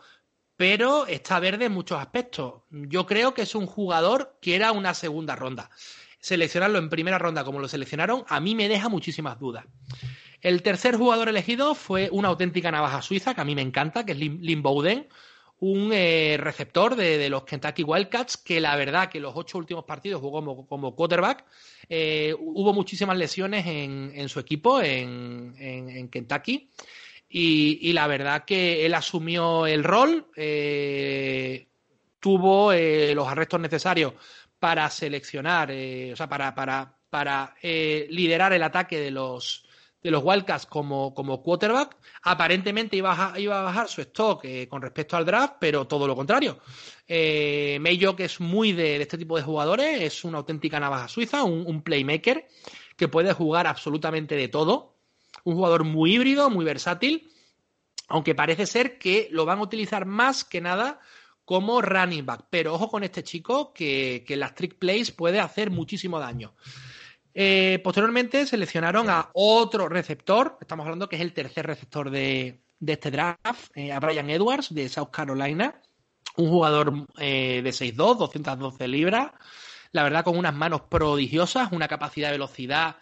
pero está verde en muchos aspectos. Yo creo que es un jugador que era una segunda ronda. Seleccionarlo en primera ronda como lo seleccionaron, a mí me deja muchísimas dudas. El tercer jugador elegido fue una auténtica navaja suiza, que a mí me encanta, que es Lynn Bowden, un eh, receptor de, los Kentucky Wildcats, que la verdad que los ocho últimos partidos jugó como, quarterback. Eh, hubo muchísimas lesiones en, su equipo, en Kentucky. Y, la verdad que él asumió el rol, eh, tuvo eh, los arrestos necesarios para seleccionar, eh, o sea, para, para, para liderar el ataque de los, de los Wildcats como, como quarterback. Aparentemente iba a, iba a bajar su stock con respecto al draft, pero todo lo contrario. Eh, que es muy de, este tipo de jugadores, es una auténtica navaja suiza, un playmaker que puede jugar absolutamente de todo un jugador muy híbrido, muy versátil, aunque parece ser que lo van a utilizar más que nada como running back. Pero ojo con este chico que, que las trick plays puede hacer muchísimo daño. Eh, posteriormente seleccionaron a otro receptor, estamos hablando que es el tercer receptor de, este draft, eh, a Brian Edwards de South Carolina, un jugador eh, de 6'2, 212 libras, la verdad con unas manos prodigiosas, una capacidad de velocidad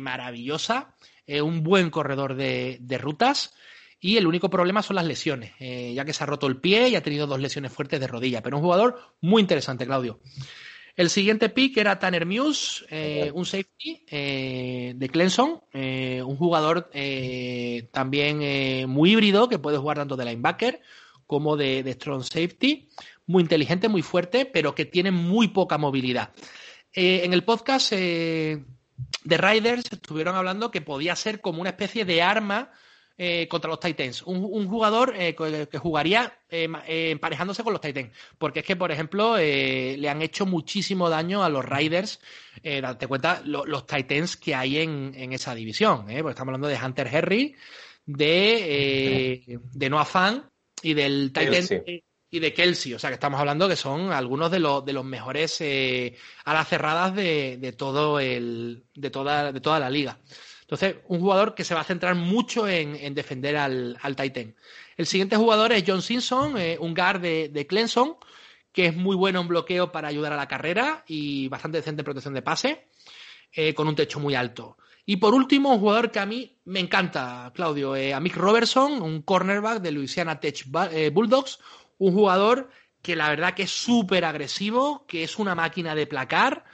maravillosa eh, un buen corredor de, rutas. Y el único problema son las lesiones, eh, ya que se ha roto el pie y ha tenido dos lesiones fuertes de rodilla. Pero un jugador muy interesante, Claudio. El siguiente pick era Tanner Muse, eh, un safety de Clemson, un jugador también muy híbrido que puede jugar tanto de linebacker como de, de, strong safety, muy inteligente, muy fuerte, pero que tiene muy poca movilidad. en el podcast de Riders estuvieron hablando que podía ser como una especie de arma eh, contra los Titans. Un, jugador eh, que jugaría eh, emparejándose con los Titans. Porque es que, por ejemplo, le han hecho muchísimo daño a los Riders. date cuenta los Titans que hay en, esa división. Porque estamos hablando de Hunter Henry, de, de Noah Fan y del Titan. Y de Kelsey, o sea que estamos hablando que son algunos de los, de los mejores alas cerradas de, de todo el, de toda, de toda la liga. Entonces, un jugador que se va a centrar mucho en, defender al, Titan. El siguiente jugador es John Simpson, eh, un guard de, de, Clemson, que es muy bueno en bloqueo para ayudar a la carrera y bastante decente en protección de pase, eh, con un techo muy alto. Y por último, un jugador que a mí me encanta, Claudio, eh, a Mick Robertson, un cornerback de Louisiana Tech Bulldogs, un jugador que la verdad que es súper agresivo, que es una máquina de placar,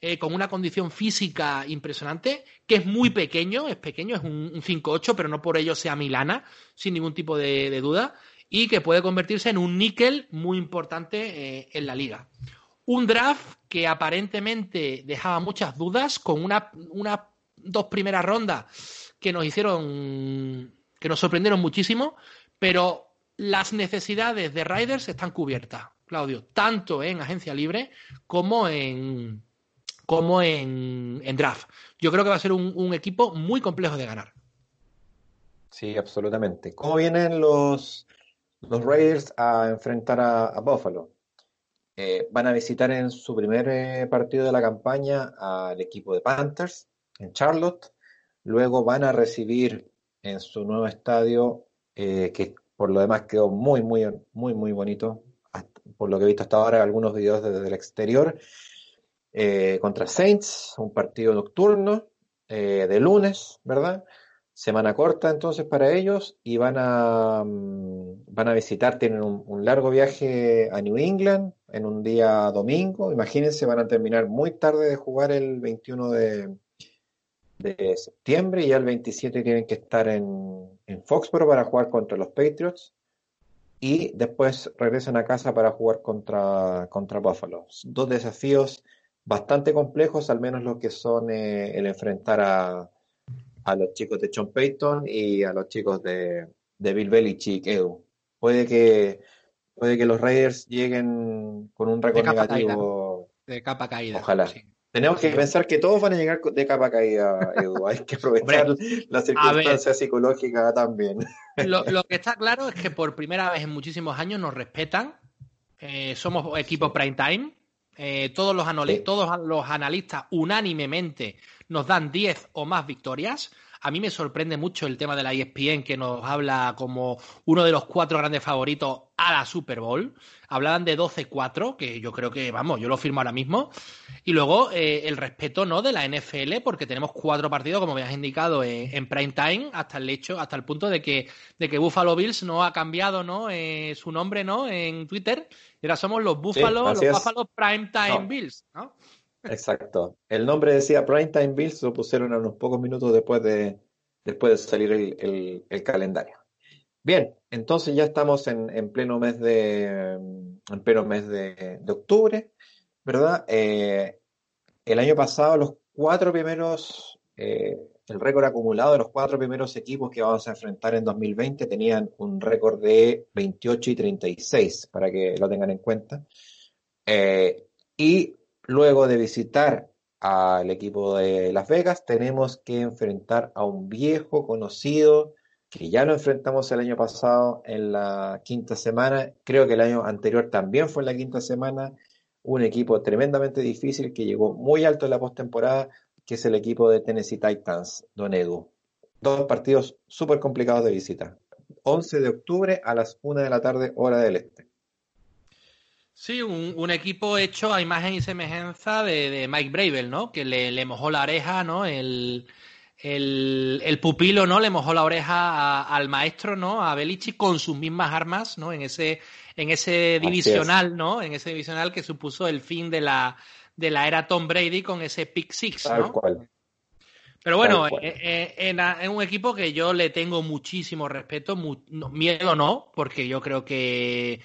eh, con una condición física impresionante, que es muy pequeño, es pequeño, es un, 5-8, pero no por ello sea Milana, sin ningún tipo de, duda, y que puede convertirse en un níquel muy importante eh, en la liga. Un draft que aparentemente dejaba muchas dudas, con unas una, dos primeras rondas que nos hicieron, que nos sorprendieron muchísimo, pero las necesidades de Riders están cubiertas, Claudio, tanto en agencia libre como en, como en, draft. Yo creo que va a ser un, equipo muy complejo de ganar. Sí, absolutamente. ¿Cómo vienen los, los Raiders a enfrentar a, Buffalo? Eh, van a visitar en su primer eh, partido de la campaña al equipo de Panthers en Charlotte. Luego van a recibir en su nuevo estadio, eh, que por lo demás quedó muy, muy, muy, muy bonito. por lo que he visto hasta ahora, algunos videos desde el exterior. Eh, contra Saints, un partido nocturno eh, de lunes, ¿verdad? Semana corta entonces para ellos y van a, mm, van a visitar, tienen un, largo viaje a New England en un día domingo. Imagínense, van a terminar muy tarde de jugar el 21 de, de septiembre y ya el 27 tienen que estar en, en Foxborough para jugar contra los Patriots y después regresan a casa para jugar contra, contra Buffalo. Dos desafíos bastante complejos, al menos lo que son eh, el enfrentar a, a, los chicos de John Payton y a los chicos de, de Bill Belichick, Edu. Puede que, puede que los Raiders lleguen con un récord negativo. De capa caída. Ojalá. Tenemos que pensar que todos van a llegar de capa caída, Edu. Hay que aprovechar la circunstancia psicológica también. Lo, que está claro es que por primera vez en muchísimos años nos respetan. Eh, somos equipo prime time eh, todos, los todos los analistas unánimemente nos dan 10 o más victorias. A mí me sorprende mucho el tema de la ESPN que nos habla como uno de los cuatro grandes favoritos a la Super Bowl. Hablaban de 12-4, que yo creo que, vamos, yo lo firmo ahora mismo. Y luego eh, el respeto ¿no? de la NFL, porque tenemos cuatro partidos, como me has indicado, en prime time, hasta el hecho, hasta el punto de que, de que Buffalo Bills no ha cambiado ¿no? Eh, su nombre ¿no? en Twitter. Y ahora somos los Buffalo, los Buffalo Prime Time Bills, ¿no? Exacto. El nombre decía Primetime Bills, lo pusieron a unos pocos minutos después de, después de salir el, calendario. Bien, entonces ya estamos en, pleno mes de en pleno mes de, octubre, ¿verdad? Eh, el año pasado los cuatro primeros, eh, el récord acumulado de los cuatro primeros equipos que vamos a enfrentar en 2020 tenían un récord de 28 y 36, para que lo tengan en cuenta. Eh, y Luego de visitar al equipo de Las Vegas, tenemos que enfrentar a un viejo conocido que ya lo enfrentamos el año pasado en la quinta semana. Creo que el año anterior también fue en la quinta semana. Un equipo tremendamente difícil que llegó muy alto en la postemporada, que es el equipo de Tennessee Titans, Don Edu. Dos partidos súper complicados de visita. 11 de octubre a las 1 de la tarde, hora del este. Sí, un, equipo hecho a imagen y semejanza de, Mike Bravel, ¿no? Que le, mojó la oreja, ¿no? El, pupilo, ¿no? Le mojó la oreja al maestro, ¿no? A Belichi con sus mismas armas, ¿no? En ese, en ese divisional, ¿no? En ese divisional que supuso el fin de la, de la era Tom Brady con ese pick six, ¿no? Pero bueno, eh, eh, en, un equipo que yo le tengo muchísimo respeto, miedo no, porque yo creo que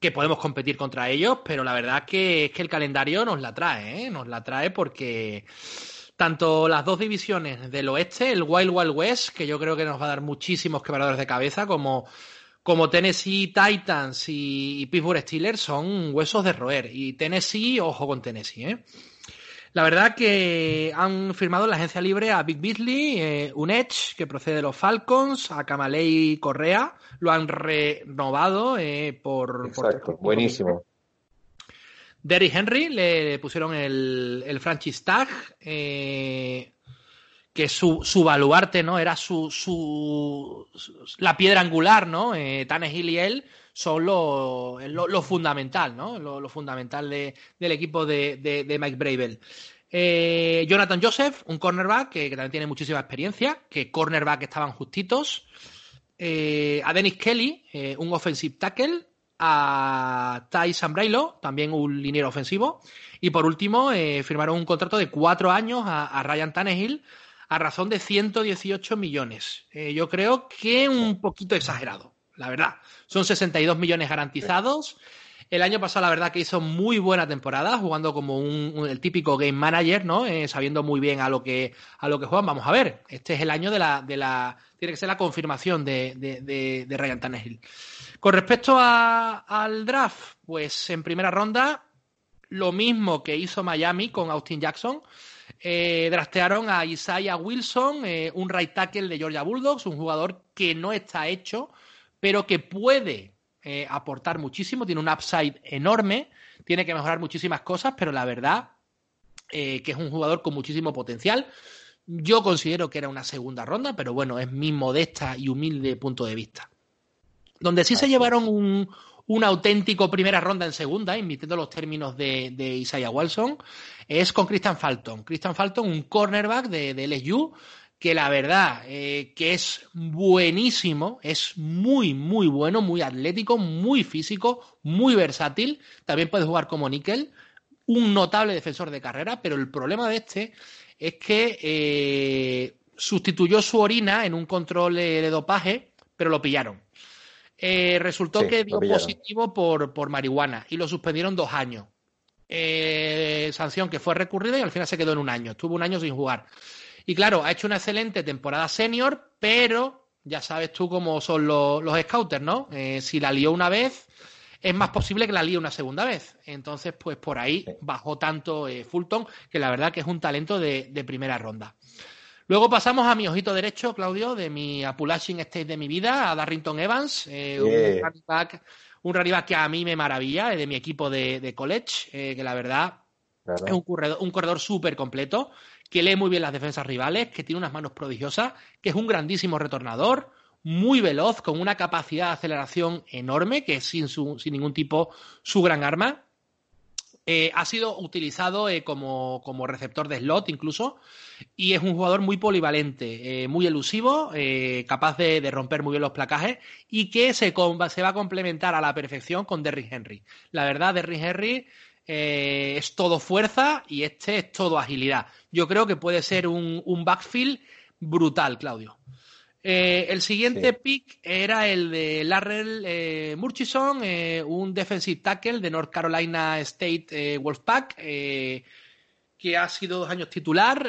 que podemos competir contra ellos, pero la verdad que es que el calendario nos la trae, ¿eh? nos la trae porque tanto las dos divisiones del oeste, el Wild Wild West, que yo creo que nos va a dar muchísimos quebradores de cabeza, como, como Tennessee Titans y, Pittsburgh Steelers, son huesos de roer. Y Tennessee, ojo con Tennessee, ¿eh? La verdad que han firmado en la agencia libre a Big Beasley, eh, un Edge que procede de los Falcons, a Kamalei Correa, lo han renovado eh, por... Exacto, buenísimo. Derrick Henry le, pusieron el, el, franchise tag, eh, que su, su baluarte, ¿no? Era su, su, la piedra angular, ¿no? Eh, Tannehill y él son lo, lo, fundamental, ¿no? Lo, fundamental de, del equipo de, de, Mike Bravel. Eh, Jonathan Joseph, un cornerback que, también tiene muchísima experiencia, que cornerback estaban justitos. Eh, a Dennis Kelly, eh, un offensive tackle a Ty Sambrailo, también un liniero ofensivo. Y por último, firmaron un contrato de cuatro años a, Ryan Tannehill a razón de 118 millones. Yo creo que un poquito exagerado, la verdad. Son 62 millones garantizados. El año pasado, la verdad, que hizo muy buena temporada, jugando como un, el típico game manager, ¿no? Eh, sabiendo muy bien a lo que a lo que juegan. Vamos a ver. Este es el año de la, de la tiene que ser la confirmación de, de, de Ryan Tannehill. Con respecto al draft, pues en primera ronda, lo mismo que hizo Miami con Austin Jackson. Eh, draftearon a Isaiah Wilson, eh, un right tackle de Georgia Bulldogs, un jugador que no está hecho, pero que puede eh, aportar muchísimo, tiene un upside enorme, tiene que mejorar muchísimas cosas, pero la verdad que es un jugador con muchísimo potencial. Yo considero que era una segunda ronda, pero bueno, es mi modesta y humilde punto de vista. Donde sí se llevaron un, un, auténtico primera ronda en segunda, invirtiendo los términos de, de, Isaiah Wilson, es con Christian Falton. Christian Falton, un cornerback de, de LSU, que la verdad eh, que es buenísimo, es muy, muy bueno, muy atlético, muy físico, muy versátil. También puede jugar como níquel, un notable defensor de carrera, pero el problema de este es que eh, sustituyó su orina en un control de dopaje, pero lo pillaron. Eh, resultó que dio positivo por, por, marihuana y lo suspendieron dos años. Sanción que fue recurrida y al final se quedó en un año. Estuvo un año sin jugar. Y claro, ha hecho una excelente temporada senior, pero ya sabes tú cómo son los, los scouters, ¿no? Eh, si la lió una vez, es más posible que la líe una segunda vez. Entonces, pues por ahí bajó tanto Fulton, que la verdad que es un talento de, de primera ronda. Luego pasamos a mi ojito derecho, Claudio, de mi Apulashing State de mi vida, a Darrington Evans, eh, un, running back, que a mí me maravilla, eh, de mi equipo de, college, eh, que la verdad es un corredor, un corredor súper completo, que lee muy bien las defensas rivales, que tiene unas manos prodigiosas, que es un grandísimo retornador, muy veloz, con una capacidad de aceleración enorme, que es sin, sin ningún tipo su gran arma. Eh, ha sido utilizado eh, como, receptor de slot incluso y es un jugador muy polivalente, eh, muy elusivo, capaz de, romper muy bien los placajes y que se, se, va a complementar a la perfección con Derrick Henry. La verdad, Derrick Henry es todo fuerza y este es todo agilidad. Yo creo que puede ser un, un backfield brutal, Claudio. Eh, el siguiente pick era el de Larrell eh, Murchison, eh, un defensive tackle de North Carolina State Wolfpack, que ha sido dos años titular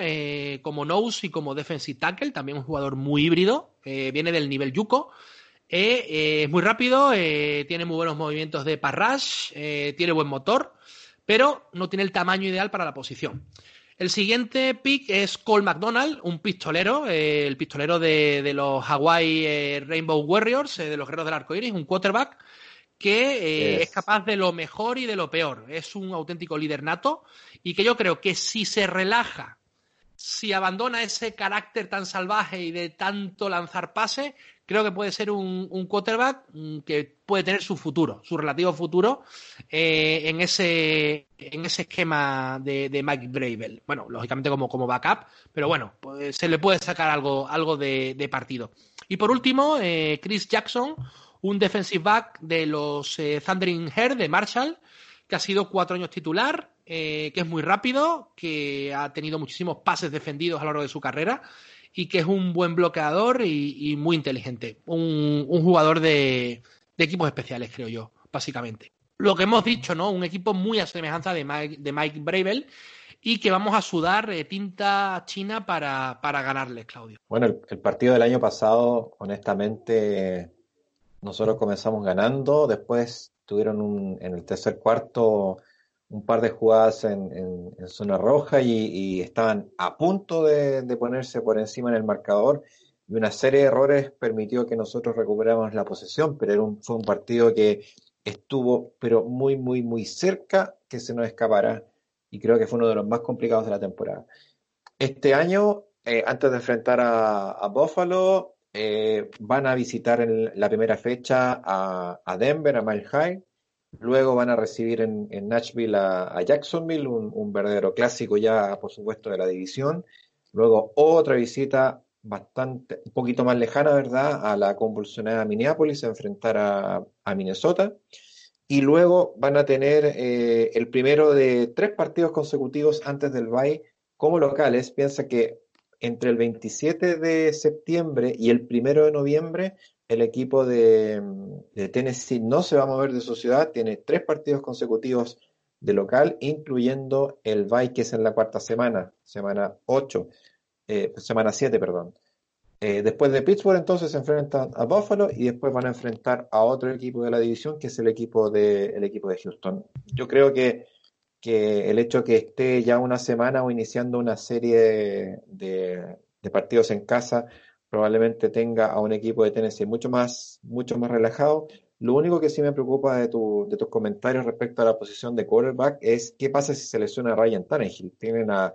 como nose y como defensive tackle, también un jugador muy híbrido, viene del nivel Yuko. es muy rápido, tiene muy buenos movimientos de parrash, tiene buen motor, pero no tiene el tamaño ideal para la posición. El siguiente pick es Cole McDonald, un pistolero, eh, el pistolero de, los Hawaii eh, Rainbow Warriors, eh, de los guerreros del arco iris, un quarterback que es capaz de lo mejor y de lo peor. Es un auténtico líder nato y que yo creo que si se relaja, si abandona ese carácter tan salvaje y de tanto lanzar pase, creo que puede ser un, quarterback mm, que puede tener su futuro, su relativo futuro eh, en, ese, en ese esquema de, Mike Bravel. Bueno, lógicamente como, como backup, pero bueno, pues se le puede sacar algo, algo de, partido. Y por último, eh, Chris Jackson, un defensive back de los eh, Thundering Herd de Marshall, que ha sido cuatro años titular, que es muy rápido, que ha tenido muchísimos pases defendidos a lo largo de su carrera y que es un buen bloqueador y, muy inteligente. Un, jugador de, equipos especiales, creo yo, básicamente. Lo que hemos dicho, ¿no? Un equipo muy a semejanza de Mike, de Mike Bravel y que vamos a sudar eh, tinta china para, para ganarles, Claudio. Bueno, el, partido del año pasado, honestamente, nosotros comenzamos ganando, después tuvieron un, en el tercer cuarto un par de jugadas en, zona roja y, estaban a punto de, ponerse por encima en el marcador y una serie de errores permitió que nosotros recuperáramos la posesión, pero fue un partido que estuvo pero muy, muy, muy cerca que se nos escapara y creo que fue uno de los más complicados de la temporada. Este año, eh, antes de enfrentar a, Buffalo, eh, van a visitar en la primera fecha a, Denver, a Mile High, Luego van a recibir en, Nashville a, Jacksonville, un, verdadero clásico ya, por supuesto, de la división. Luego otra visita bastante, un poquito más lejana, ¿verdad?, a la convulsionada Minneapolis, a enfrentar a, Minnesota. Y luego van a tener eh, el primero de tres partidos consecutivos antes del bye como locales. Piensa que entre el 27 de septiembre y el primero de noviembre el equipo de, Tennessee no se va a mover de su ciudad, tiene tres partidos consecutivos de local, incluyendo el bye que es en la cuarta semana, semana 8, eh, semana 7, perdón. Eh, después de Pittsburgh entonces se enfrentan a Buffalo y después van a enfrentar a otro equipo de la división que es el equipo de, el equipo de Houston. Yo creo que, que el hecho que esté ya una semana o iniciando una serie de, partidos en casa probablemente tenga a un equipo de Tennessee mucho más, mucho más relajado. Lo único que sí me preocupa de, tu, de tus comentarios respecto a la posición de quarterback es qué pasa si se lesiona a Ryan Tannehill. Tienen a,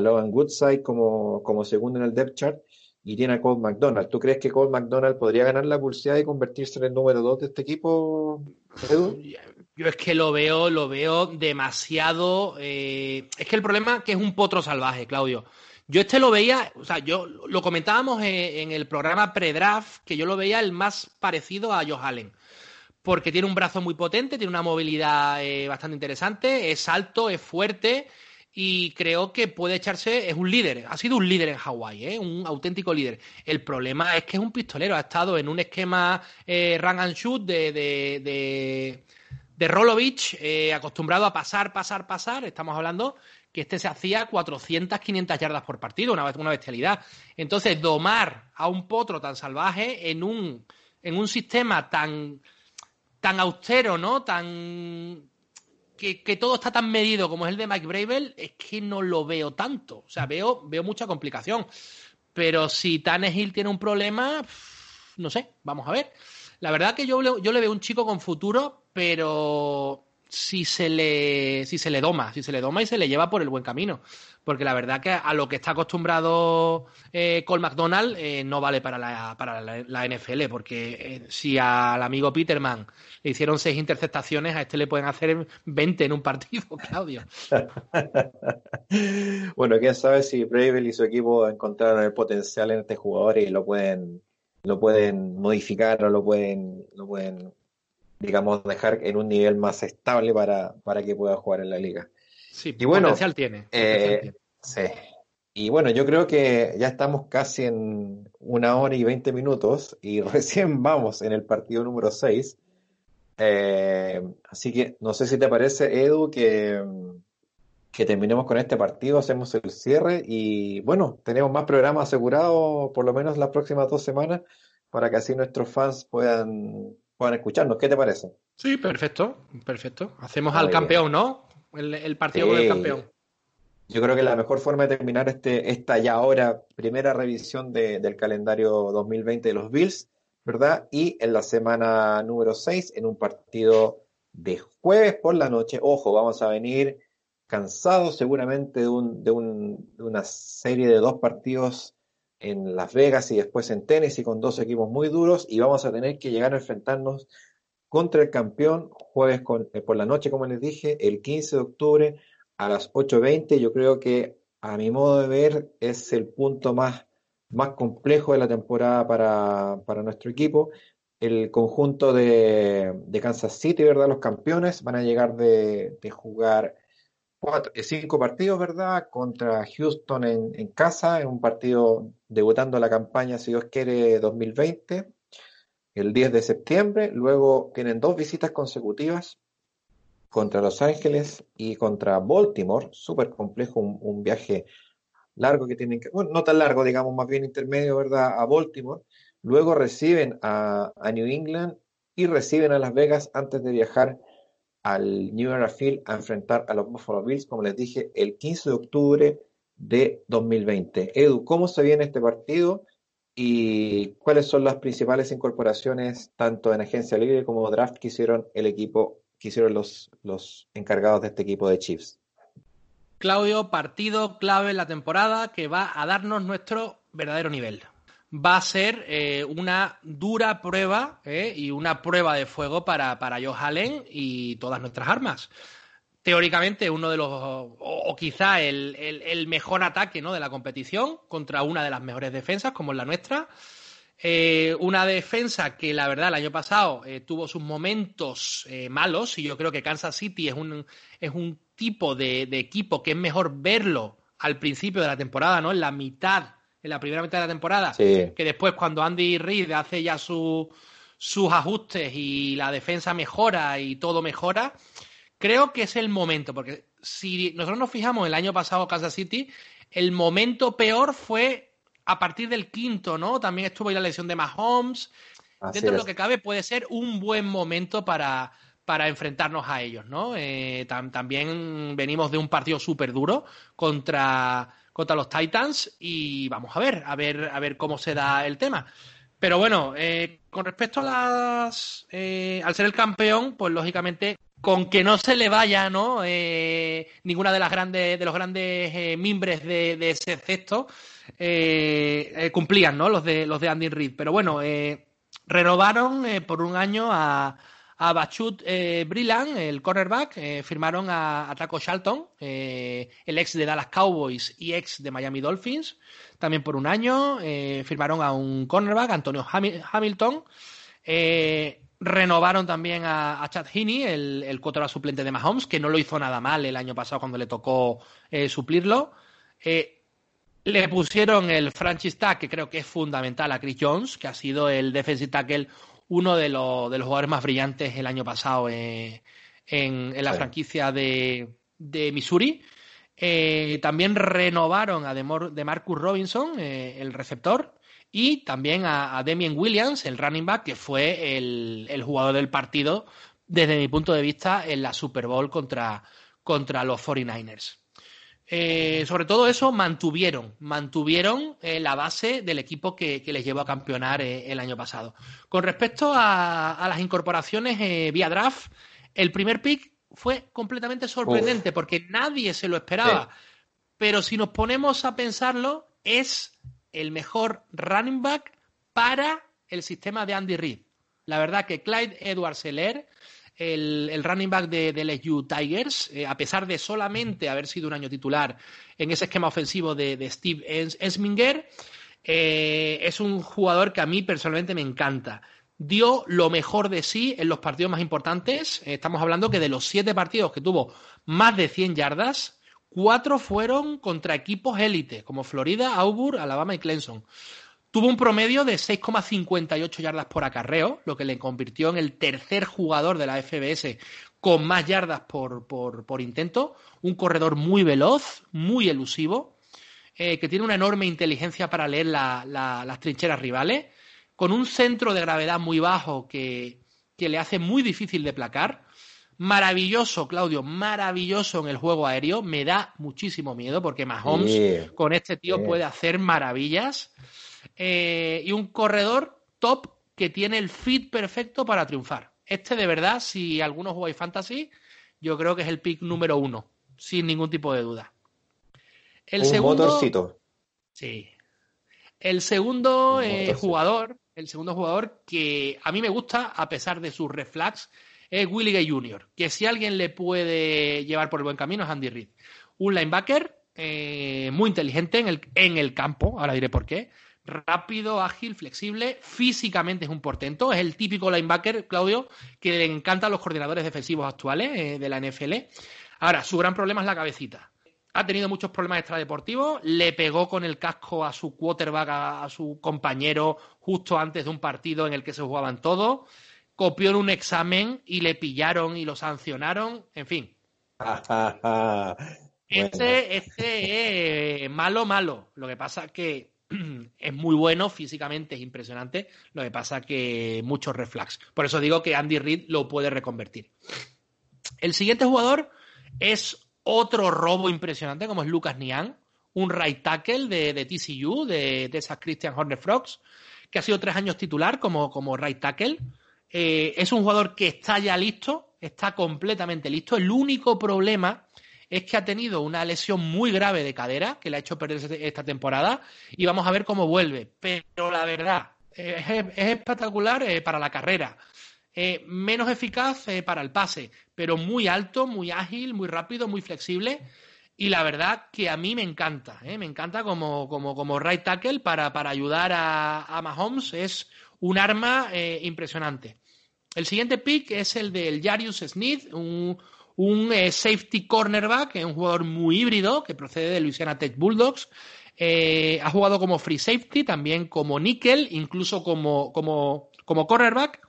Logan Woodside como, como segundo en el depth chart y tiene a Cole McDonald. ¿Tú crees que Cole McDonald podría ganar la pulsada y convertirse en el número dos de este equipo, Edu? Yo es que lo veo, lo veo demasiado. Eh, es que el problema es que es un potro salvaje, Claudio. Yo este lo veía, o sea, yo lo comentábamos en, el programa pre-draft, que yo lo veía el más parecido a Joe Allen. Porque tiene un brazo muy potente, tiene una movilidad eh, bastante interesante, es alto, es fuerte y creo que puede echarse, es un líder, ha sido un líder en Hawái, ¿eh? un auténtico líder. El problema es que es un pistolero, ha estado en un esquema eh, run and shoot de, de, de, de Rolovich, eh, acostumbrado a pasar, pasar, pasar, estamos hablando que este se hacía 400, 500 yardas por partido, una, una bestialidad. Entonces, domar a un potro tan salvaje en un, en un sistema tan, tan austero, ¿no? Tan. Que, todo está tan medido como es el de Mike Bravel, es que no lo veo tanto. O sea, veo, veo mucha complicación. Pero si Tannehill tiene un problema, no sé, vamos a ver. La verdad que yo, yo le veo un chico con futuro, pero si se le si se le doma, si se le doma y se le lleva por el buen camino. Porque la verdad que a lo que está acostumbrado eh, Cole McDonald eh, no vale para la, para la, NFL, porque eh, si al amigo Peterman le hicieron seis interceptaciones, a este le pueden hacer 20 en un partido, Claudio. bueno, quién sabe si Bravel y su equipo encontraron el potencial en este jugador y lo pueden lo pueden modificar o lo pueden lo pueden digamos, dejar en un nivel más estable para, para que pueda jugar en la liga. Sí, y bueno, potencial tiene. Eh, sí. Y bueno, yo creo que ya estamos casi en una hora y veinte minutos y recién vamos en el partido número 6. Eh, así que no sé si te parece, Edu, que, que terminemos con este partido, hacemos el cierre y bueno, tenemos más programas asegurados por lo menos las próximas dos semanas para que así nuestros fans puedan puedan escucharnos. ¿Qué te parece? Sí, perfecto, perfecto. Hacemos al campeón, ¿no? El, partido con el campeón. Yo creo que la mejor forma de terminar este, esta ya ahora primera revisión del calendario 2020 de los Bills, ¿verdad? Y en la semana número 6, en un partido de jueves por la noche, ojo, vamos a venir cansados seguramente de, un, de, un, de una serie de dos partidos en Las Vegas y después en Tennessee con dos equipos muy duros y vamos a tener que llegar a enfrentarnos contra el campeón jueves eh, por la noche, como les dije, el 15 de octubre a las 8.20. Yo creo que a mi modo de ver es el punto más, más complejo de la temporada para, nuestro equipo. El conjunto de, de, Kansas City, ¿verdad? Los campeones van a llegar de, de jugar eh, cinco partidos, ¿verdad? Contra Houston en, casa, en un partido debutando la campaña, si Dios quiere, 2020, el 10 de septiembre. Luego tienen dos visitas consecutivas contra Los Ángeles y contra Baltimore, súper complejo, un, viaje largo que tienen que, bueno, no tan largo, digamos, más bien intermedio, ¿verdad? A Baltimore. Luego reciben a, New England y reciben a Las Vegas antes de viajar al New Era Field a enfrentar a los Buffalo Bills, como les dije, el 15 de octubre de 2020. Edu, ¿cómo se viene este partido y cuáles son las principales incorporaciones tanto en agencia libre como draft que hicieron el equipo, que hicieron los, los encargados de este equipo de Chiefs? Claudio, partido clave en la temporada que va a darnos nuestro verdadero nivel. Va a ser eh, una dura prueba eh, y una prueba de fuego para, para Joe Allen y todas nuestras armas teóricamente uno de los, o, quizá el, mejor ataque ¿no? de la competición contra una de las mejores defensas, como es la nuestra. Eh, una defensa que la verdad el año pasado tuvo sus momentos malos y yo creo que Kansas City es un, es un tipo de, equipo que es mejor verlo al principio de la temporada, ¿no? En la mitad, en la primera mitad de la temporada, que después cuando Andy Reid hace ya sus ajustes y la defensa mejora y todo mejora, creo que es el momento, porque si nosotros nos fijamos el año pasado Kansas City, el momento peor fue a partir del quinto, ¿no? También estuvo ahí la lesión de Mahomes. Dentro de lo que cabe puede ser un buen momento para, para enfrentarnos a ellos, ¿no? Eh, también venimos de un partido súper duro contra, contra los Titans y vamos a ver, a ver, a ver cómo se da el tema. Pero bueno, eh, con respecto a las, eh, al ser el campeón, pues lógicamente con que no se le vaya, ¿no? Eh, ninguna de las grandes, de los grandes eh, mimbres de, ese cesto cumplían, ¿no? Los de los de Andy Reid. Pero bueno, renovaron por un año a, a Bachut Brillan, el cornerback, firmaron a, Taco Shalton, el ex de Dallas Cowboys y ex de Miami Dolphins, también por un año. firmaron a un cornerback, Antonio Hamilton. Renovaron también a, Chad Heaney, el, el suplente de Mahomes, que no lo hizo nada mal el año pasado cuando le tocó eh, suplirlo. Eh, le pusieron el franchise tag, que creo que es fundamental, a Chris Jones, que ha sido el defensive tackle, uno de, los, de los jugadores más brillantes el año pasado eh, en, la franquicia de, Missouri. también renovaron a de Marcus Robinson, el receptor, y también a, a Damien Williams, el running back, que fue el, jugador del partido desde mi punto de vista en la Super Bowl contra, contra los 49ers. Eh, sobre todo eso mantuvieron, mantuvieron eh, la base del equipo que, les llevó a campeonar eh, el año pasado. Con respecto a, las incorporaciones vía draft, el primer pick fue completamente sorprendente porque nadie se lo esperaba. Pero si nos ponemos a pensarlo, es el mejor running back para el sistema de Andy Reid. La verdad que Clyde Edwards Seller, el, running back de, de LSU Tigers, eh, a pesar de solamente haber sido un año titular en ese esquema ofensivo de, Steve Esminger, eh, es un jugador que a mí personalmente me encanta. Dio lo mejor de sí en los partidos más importantes. Eh, estamos hablando que de los siete partidos que tuvo más de 100 yardas, Cuatro fueron contra equipos élite, como Florida, Auburn, Alabama y Clemson. Tuvo un promedio de 6,58 yardas por acarreo, lo que le convirtió en el tercer jugador de la FBS con más yardas por, por, intento. Un corredor muy veloz, muy elusivo, eh, que tiene una enorme inteligencia para leer las trincheras rivales, con un centro de gravedad muy bajo que, que le hace muy difícil de placar Maravilloso, Claudio, maravilloso en el juego aéreo. Me da muchísimo miedo porque Mahomes con este tío puede hacer maravillas. Eh, y un corredor top que tiene el fit perfecto para triunfar. Este, de verdad, si algunos jugáis fantasy, yo creo que es el pick número uno, sin ningún tipo de duda. El un segundo. Motorcito. Sí. El segundo eh, jugador, el segundo jugador que a mí me gusta, a pesar de sus reflex es Willie Gay Jr., que si alguien le puede llevar por el buen camino es Andy Reid. Un linebacker eh, muy inteligente en el, en el campo, ahora diré por qué. Rápido, ágil, flexible, físicamente es un portento, es el típico linebacker, Claudio, que le encantan los coordinadores defensivos actuales eh, de la NFL. Ahora, su gran problema es la cabecita. Ha tenido muchos problemas extradeportivos, le pegó con el casco a su quarterback, a, a su compañero, justo antes de un partido en el que se jugaban todos copió en un examen y le pillaron y lo sancionaron, en fin. este, este es malo, malo. Lo que pasa es que es muy bueno físicamente, es impresionante. Lo que pasa que muchos reflex. Por eso digo que Andy Reid lo puede reconvertir. El siguiente jugador es otro robo impresionante, como es Lucas Nian, un right tackle de, TCU, de esas Christian Horner Frogs, que ha sido tres años titular como, como right tackle. Eh, es un jugador que está ya listo, está completamente listo. El único problema es que ha tenido una lesión muy grave de cadera que le ha hecho perder esta temporada y vamos a ver cómo vuelve. Pero la verdad, es, espectacular eh, para la carrera. Eh, menos eficaz para el pase, pero muy alto, muy ágil, muy rápido, muy flexible. Y la verdad que a mí me encanta, me encanta como, como, como right tackle para, para ayudar a, a Mahomes. Es un arma impresionante. El siguiente pick es el del Jarius Smith, un, eh, safety cornerback, un jugador muy híbrido que procede de Louisiana Tech Bulldogs. Eh, ha jugado como free safety, también como nickel, incluso como, como, como cornerback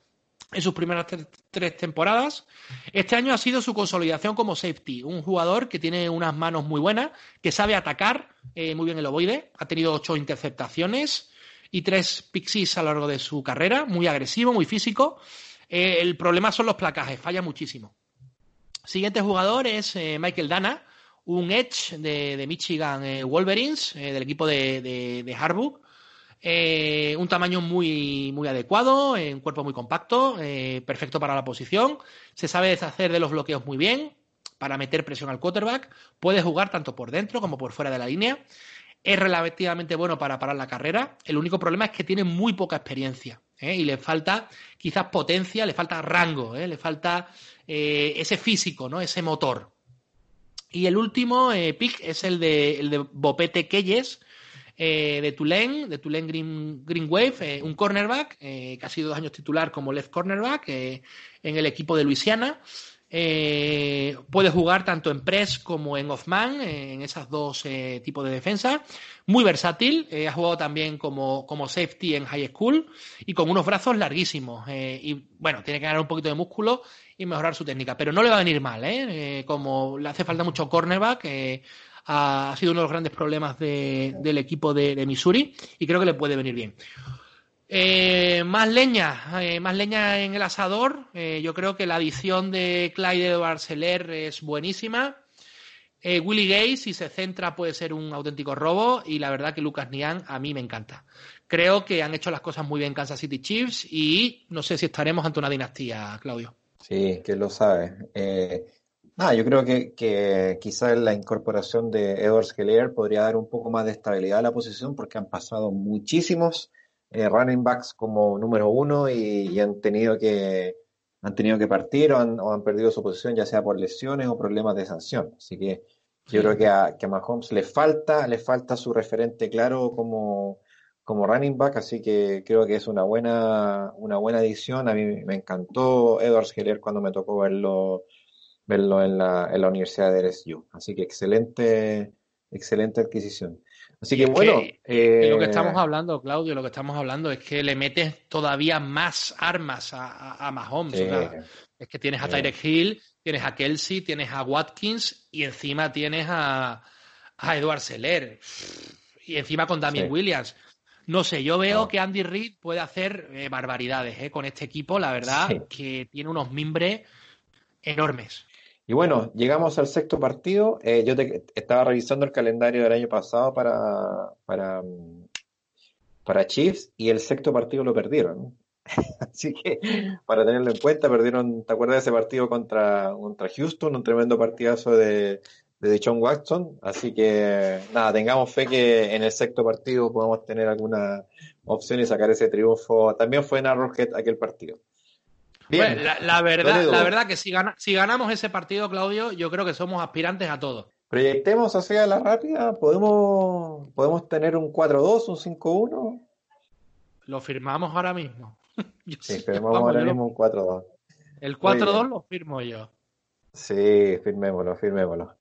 en sus primeras tres temporadas. Este año ha sido su consolidación como safety, un jugador que tiene unas manos muy buenas, que sabe atacar eh, muy bien el ovoide, ha tenido ocho interceptaciones y tres pixies a lo largo de su carrera, muy agresivo, muy físico. Eh, el problema son los placajes, falla muchísimo. Siguiente jugador es eh, Michael Dana, un Edge de, Michigan eh, Wolverines, del equipo de, de, de un tamaño muy, muy adecuado, un cuerpo muy compacto, perfecto para la posición. Se sabe deshacer de los bloqueos muy bien para meter presión al quarterback. Puede jugar tanto por dentro como por fuera de la línea. Es relativamente bueno para parar la carrera. El único problema es que tiene muy poca experiencia. ¿eh? y le falta quizás potencia, le falta rango, ¿eh? le falta eh, ese físico, ¿no? ese motor. Y el último pick es el de, el de Bopete Keyes, de Tulane, de Tulane Green, Green Wave, un cornerback que ha sido dos años titular como left cornerback en el equipo de Luisiana. Eh, puede jugar tanto en press como en off-man, en esos dos eh, tipos de defensa. Muy versátil, eh, ha jugado también como, como, safety en high school y con unos brazos larguísimos. y bueno, tiene que ganar un poquito de músculo y mejorar su técnica, pero no le va a venir mal, como le hace falta mucho cornerback. Ha, sido uno de los grandes problemas del equipo de Missouri y creo que le puede venir bien. Eh, más leña, eh, más leña en el asador. Eh, yo creo que la adición de Clyde Edwards es buenísima. Willie Gay, si se centra, puede ser un auténtico robo. Y la verdad que Lucas Nian a mí me encanta. Creo que han hecho las cosas muy bien Kansas City Chiefs y no sé si estaremos ante una dinastía, Claudio. Sí, que lo sabe. Ah, yo creo que, que quizás la incorporación de Edwards Heller podría dar un poco más de estabilidad a la posición porque han pasado muchísimos eh, running backs como número uno y, han tenido que han tenido que partir o han, perdido su posición ya sea por lesiones o problemas de sanción. Así que yo creo que a, que a Mahomes le falta, le falta su referente claro como, como running back, así que creo que es una buena, una buena adición. A mí me encantó Edwards Heller cuando me tocó verlo, verlo en la, en la Universidad de LSU. Así que excelente, excelente adquisición. Así que bueno. lo que estamos eh, hablando, Claudio, lo que estamos hablando es que le metes todavía más armas a, Mahomes. es que tienes a Tyrek Hill, tienes a Kelsey, tienes a Watkins y encima tienes a, a Edward Seller. Y encima con Damien Williams. No sé, yo veo que Andy Reid puede hacer eh, barbaridades eh, con este equipo, la verdad, que tiene unos mimbres enormes. Y bueno, llegamos al sexto partido. Eh, yo estaba revisando el calendario del año pasado para, para, para Chiefs y el sexto partido lo perdieron. Así que, para tenerlo en cuenta, perdieron, ¿te acuerdas de ese partido contra, contra Houston? Un tremendo partidazo de, de John Watson. Así que, nada, tengamos fe que en el sexto partido podamos tener alguna opción y sacar ese triunfo. También fue en Arrowhead aquel partido la, verdad, la verdad que si, si ganamos ese partido, Claudio, yo creo que somos aspirantes a todo. Proyectemos hacia la rápida, podemos, podemos tener un 4-2, un 5-1. Lo firmamos ahora mismo. sí, firmamos ahora mismo un 4-2. El 4-2 lo firmo yo. Sí, firmémoslo, firmémoslo.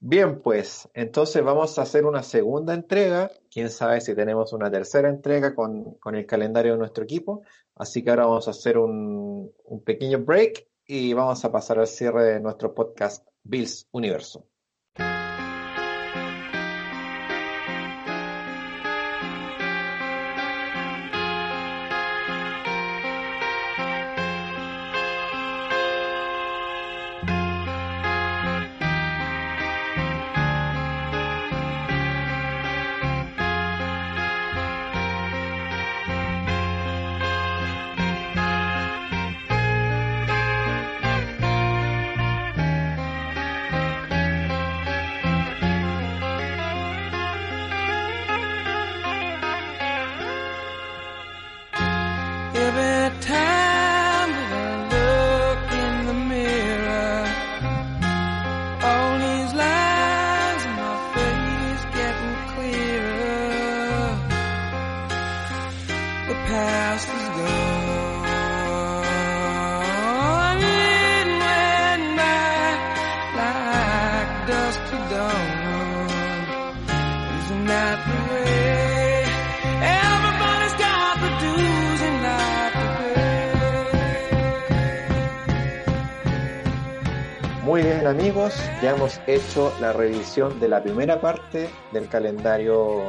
Bien, pues entonces vamos a hacer una segunda entrega. Quién sabe si tenemos una tercera entrega con, con el calendario de nuestro equipo. Así que ahora vamos a hacer un, un pequeño break y vamos a pasar al cierre de nuestro podcast Bills Universo. Hemos hecho la revisión de la primera parte del calendario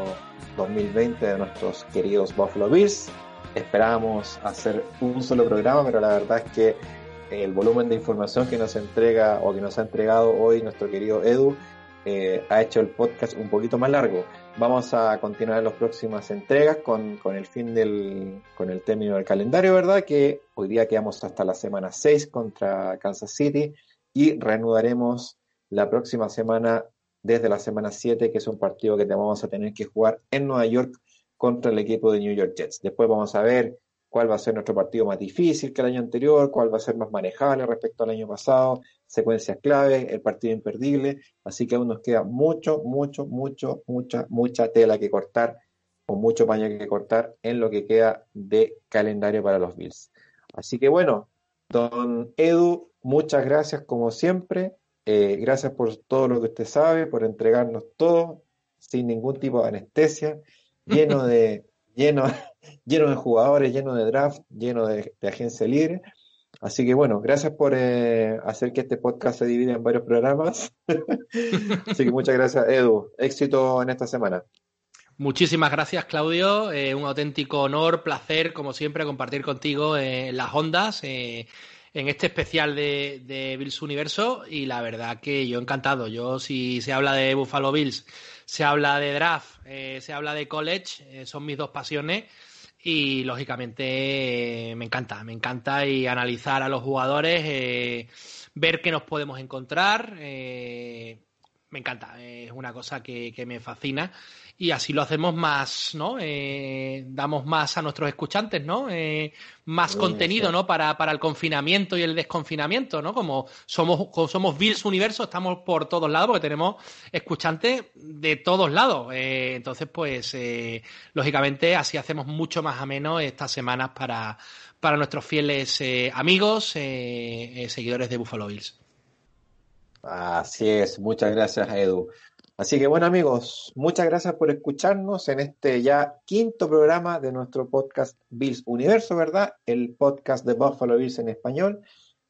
2020 de nuestros queridos Buffalo Bills. Esperábamos hacer un solo programa, pero la verdad es que el volumen de información que nos entrega o que nos ha entregado hoy nuestro querido Edu eh, ha hecho el podcast un poquito más largo. Vamos a continuar las próximas entregas con, con el fin del, con el término del calendario, ¿verdad? Que hoy día quedamos hasta la semana 6 contra Kansas City y reanudaremos la próxima semana desde la semana 7, que es un partido que vamos a tener que jugar en Nueva York contra el equipo de New York Jets. Después vamos a ver cuál va a ser nuestro partido más difícil que el año anterior, cuál va a ser más manejable respecto al año pasado, secuencias clave, el partido imperdible. Así que aún nos queda mucho, mucho, mucho, mucha, mucha tela que cortar o mucho paño que cortar en lo que queda de calendario para los Bills. Así que bueno, don Edu, muchas gracias como siempre. Eh, gracias por todo lo que usted sabe, por entregarnos todo sin ningún tipo de anestesia, lleno de, lleno, lleno de jugadores, lleno de draft, lleno de, de agencia libre. Así que bueno, gracias por eh, hacer que este podcast se divida en varios programas. Así que muchas gracias, Edu. Éxito en esta semana. Muchísimas gracias, Claudio. Eh, un auténtico honor, placer, como siempre, compartir contigo eh, las ondas en este especial de, Bills Universo. Y la verdad que yo encantado. Yo, si se habla de Buffalo Bills, se habla de draft, eh, se habla de college, son mis dos pasiones. Y lógicamente me encanta, me encanta y analizar a los jugadores, ver qué nos podemos encontrar. Me encanta, es una cosa que, que me fascina y así lo hacemos más, ¿no? Eh, damos más a nuestros escuchantes, ¿no? Eh, más contenido, sí. ¿no? Para, para el confinamiento y el desconfinamiento, ¿no? Como somos, como somos Bills Universo, estamos por todos lados porque tenemos escuchantes de todos lados. Eh, entonces, pues, eh, lógicamente, así hacemos mucho más ameno estas semanas para, para nuestros fieles eh, amigos, seguidores de Buffalo Bills. Así es, muchas gracias, Edu. Así que bueno amigos, muchas gracias por escucharnos en este ya quinto programa de nuestro podcast Bills Universo, ¿verdad? El podcast de Buffalo Bills en español.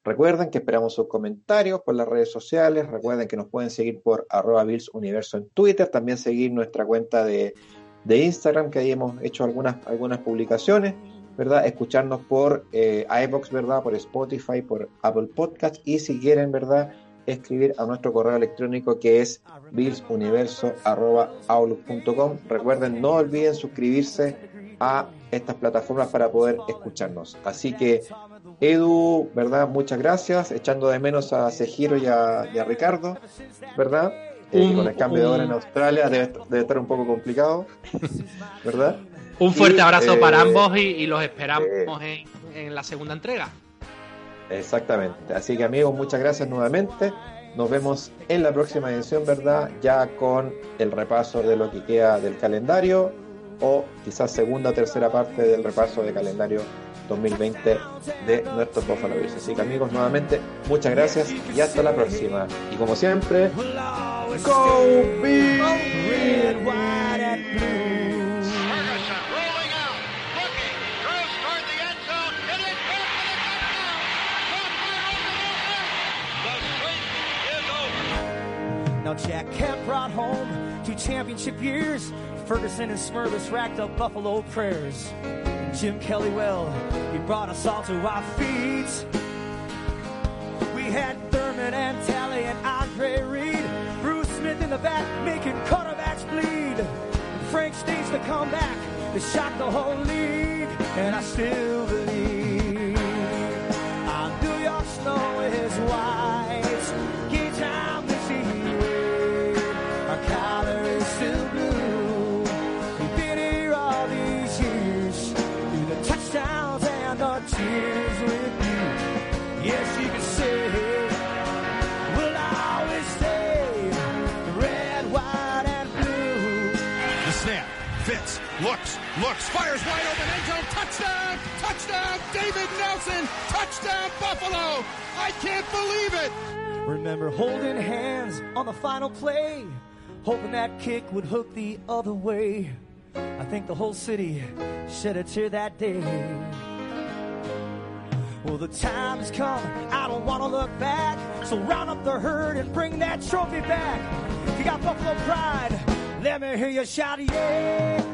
Recuerden que esperamos sus comentarios por las redes sociales, recuerden que nos pueden seguir por arroba Bills Universo en Twitter, también seguir nuestra cuenta de, de Instagram, que ahí hemos hecho algunas, algunas publicaciones, ¿verdad? Escucharnos por eh, iBox, ¿verdad? Por Spotify, por Apple Podcast y si quieren, ¿verdad? Escribir a nuestro correo electrónico que es billsuniverso.outlook.com. Recuerden, no olviden suscribirse a estas plataformas para poder escucharnos. Así que, Edu, ¿verdad? Muchas gracias. Echando de menos a Sejiro y a, y a Ricardo, ¿verdad? Eh, Un- con el cambio de hora en Australia debe, debe estar un poco complicado, ¿verdad? Un fuerte Y, abrazo eh, para ambos y, y los esperamos eh, en, en la segunda entrega. Exactamente. Así que amigos, muchas gracias nuevamente. Nos vemos en la próxima edición, ¿verdad? Ya con el repaso de lo que queda del calendario o quizás segunda o tercera parte del repaso de calendario 2020 de nuestros Buffalo Bills. Así que amigos, nuevamente, muchas gracias y hasta la próxima. Y como siempre, Now Jack Kemp brought home two championship years. Ferguson and Smurvis racked up Buffalo prayers. Jim Kelly, well, he brought us all to our feet. We had Thurman and Talley and Andre Reed. Bruce Smith in the back making quarterbacks bleed. Frank staged the comeback that shocked the whole league. And I still believe Nelson! Touchdown Buffalo! I can't believe it! Remember holding hands on the final play, hoping that kick would hook the other way. I think the whole city shed a tear that day. Well, the time has come, I don't want to look back. So round up the herd and bring that trophy back. If you got Buffalo pride, let me hear you shout, yeah.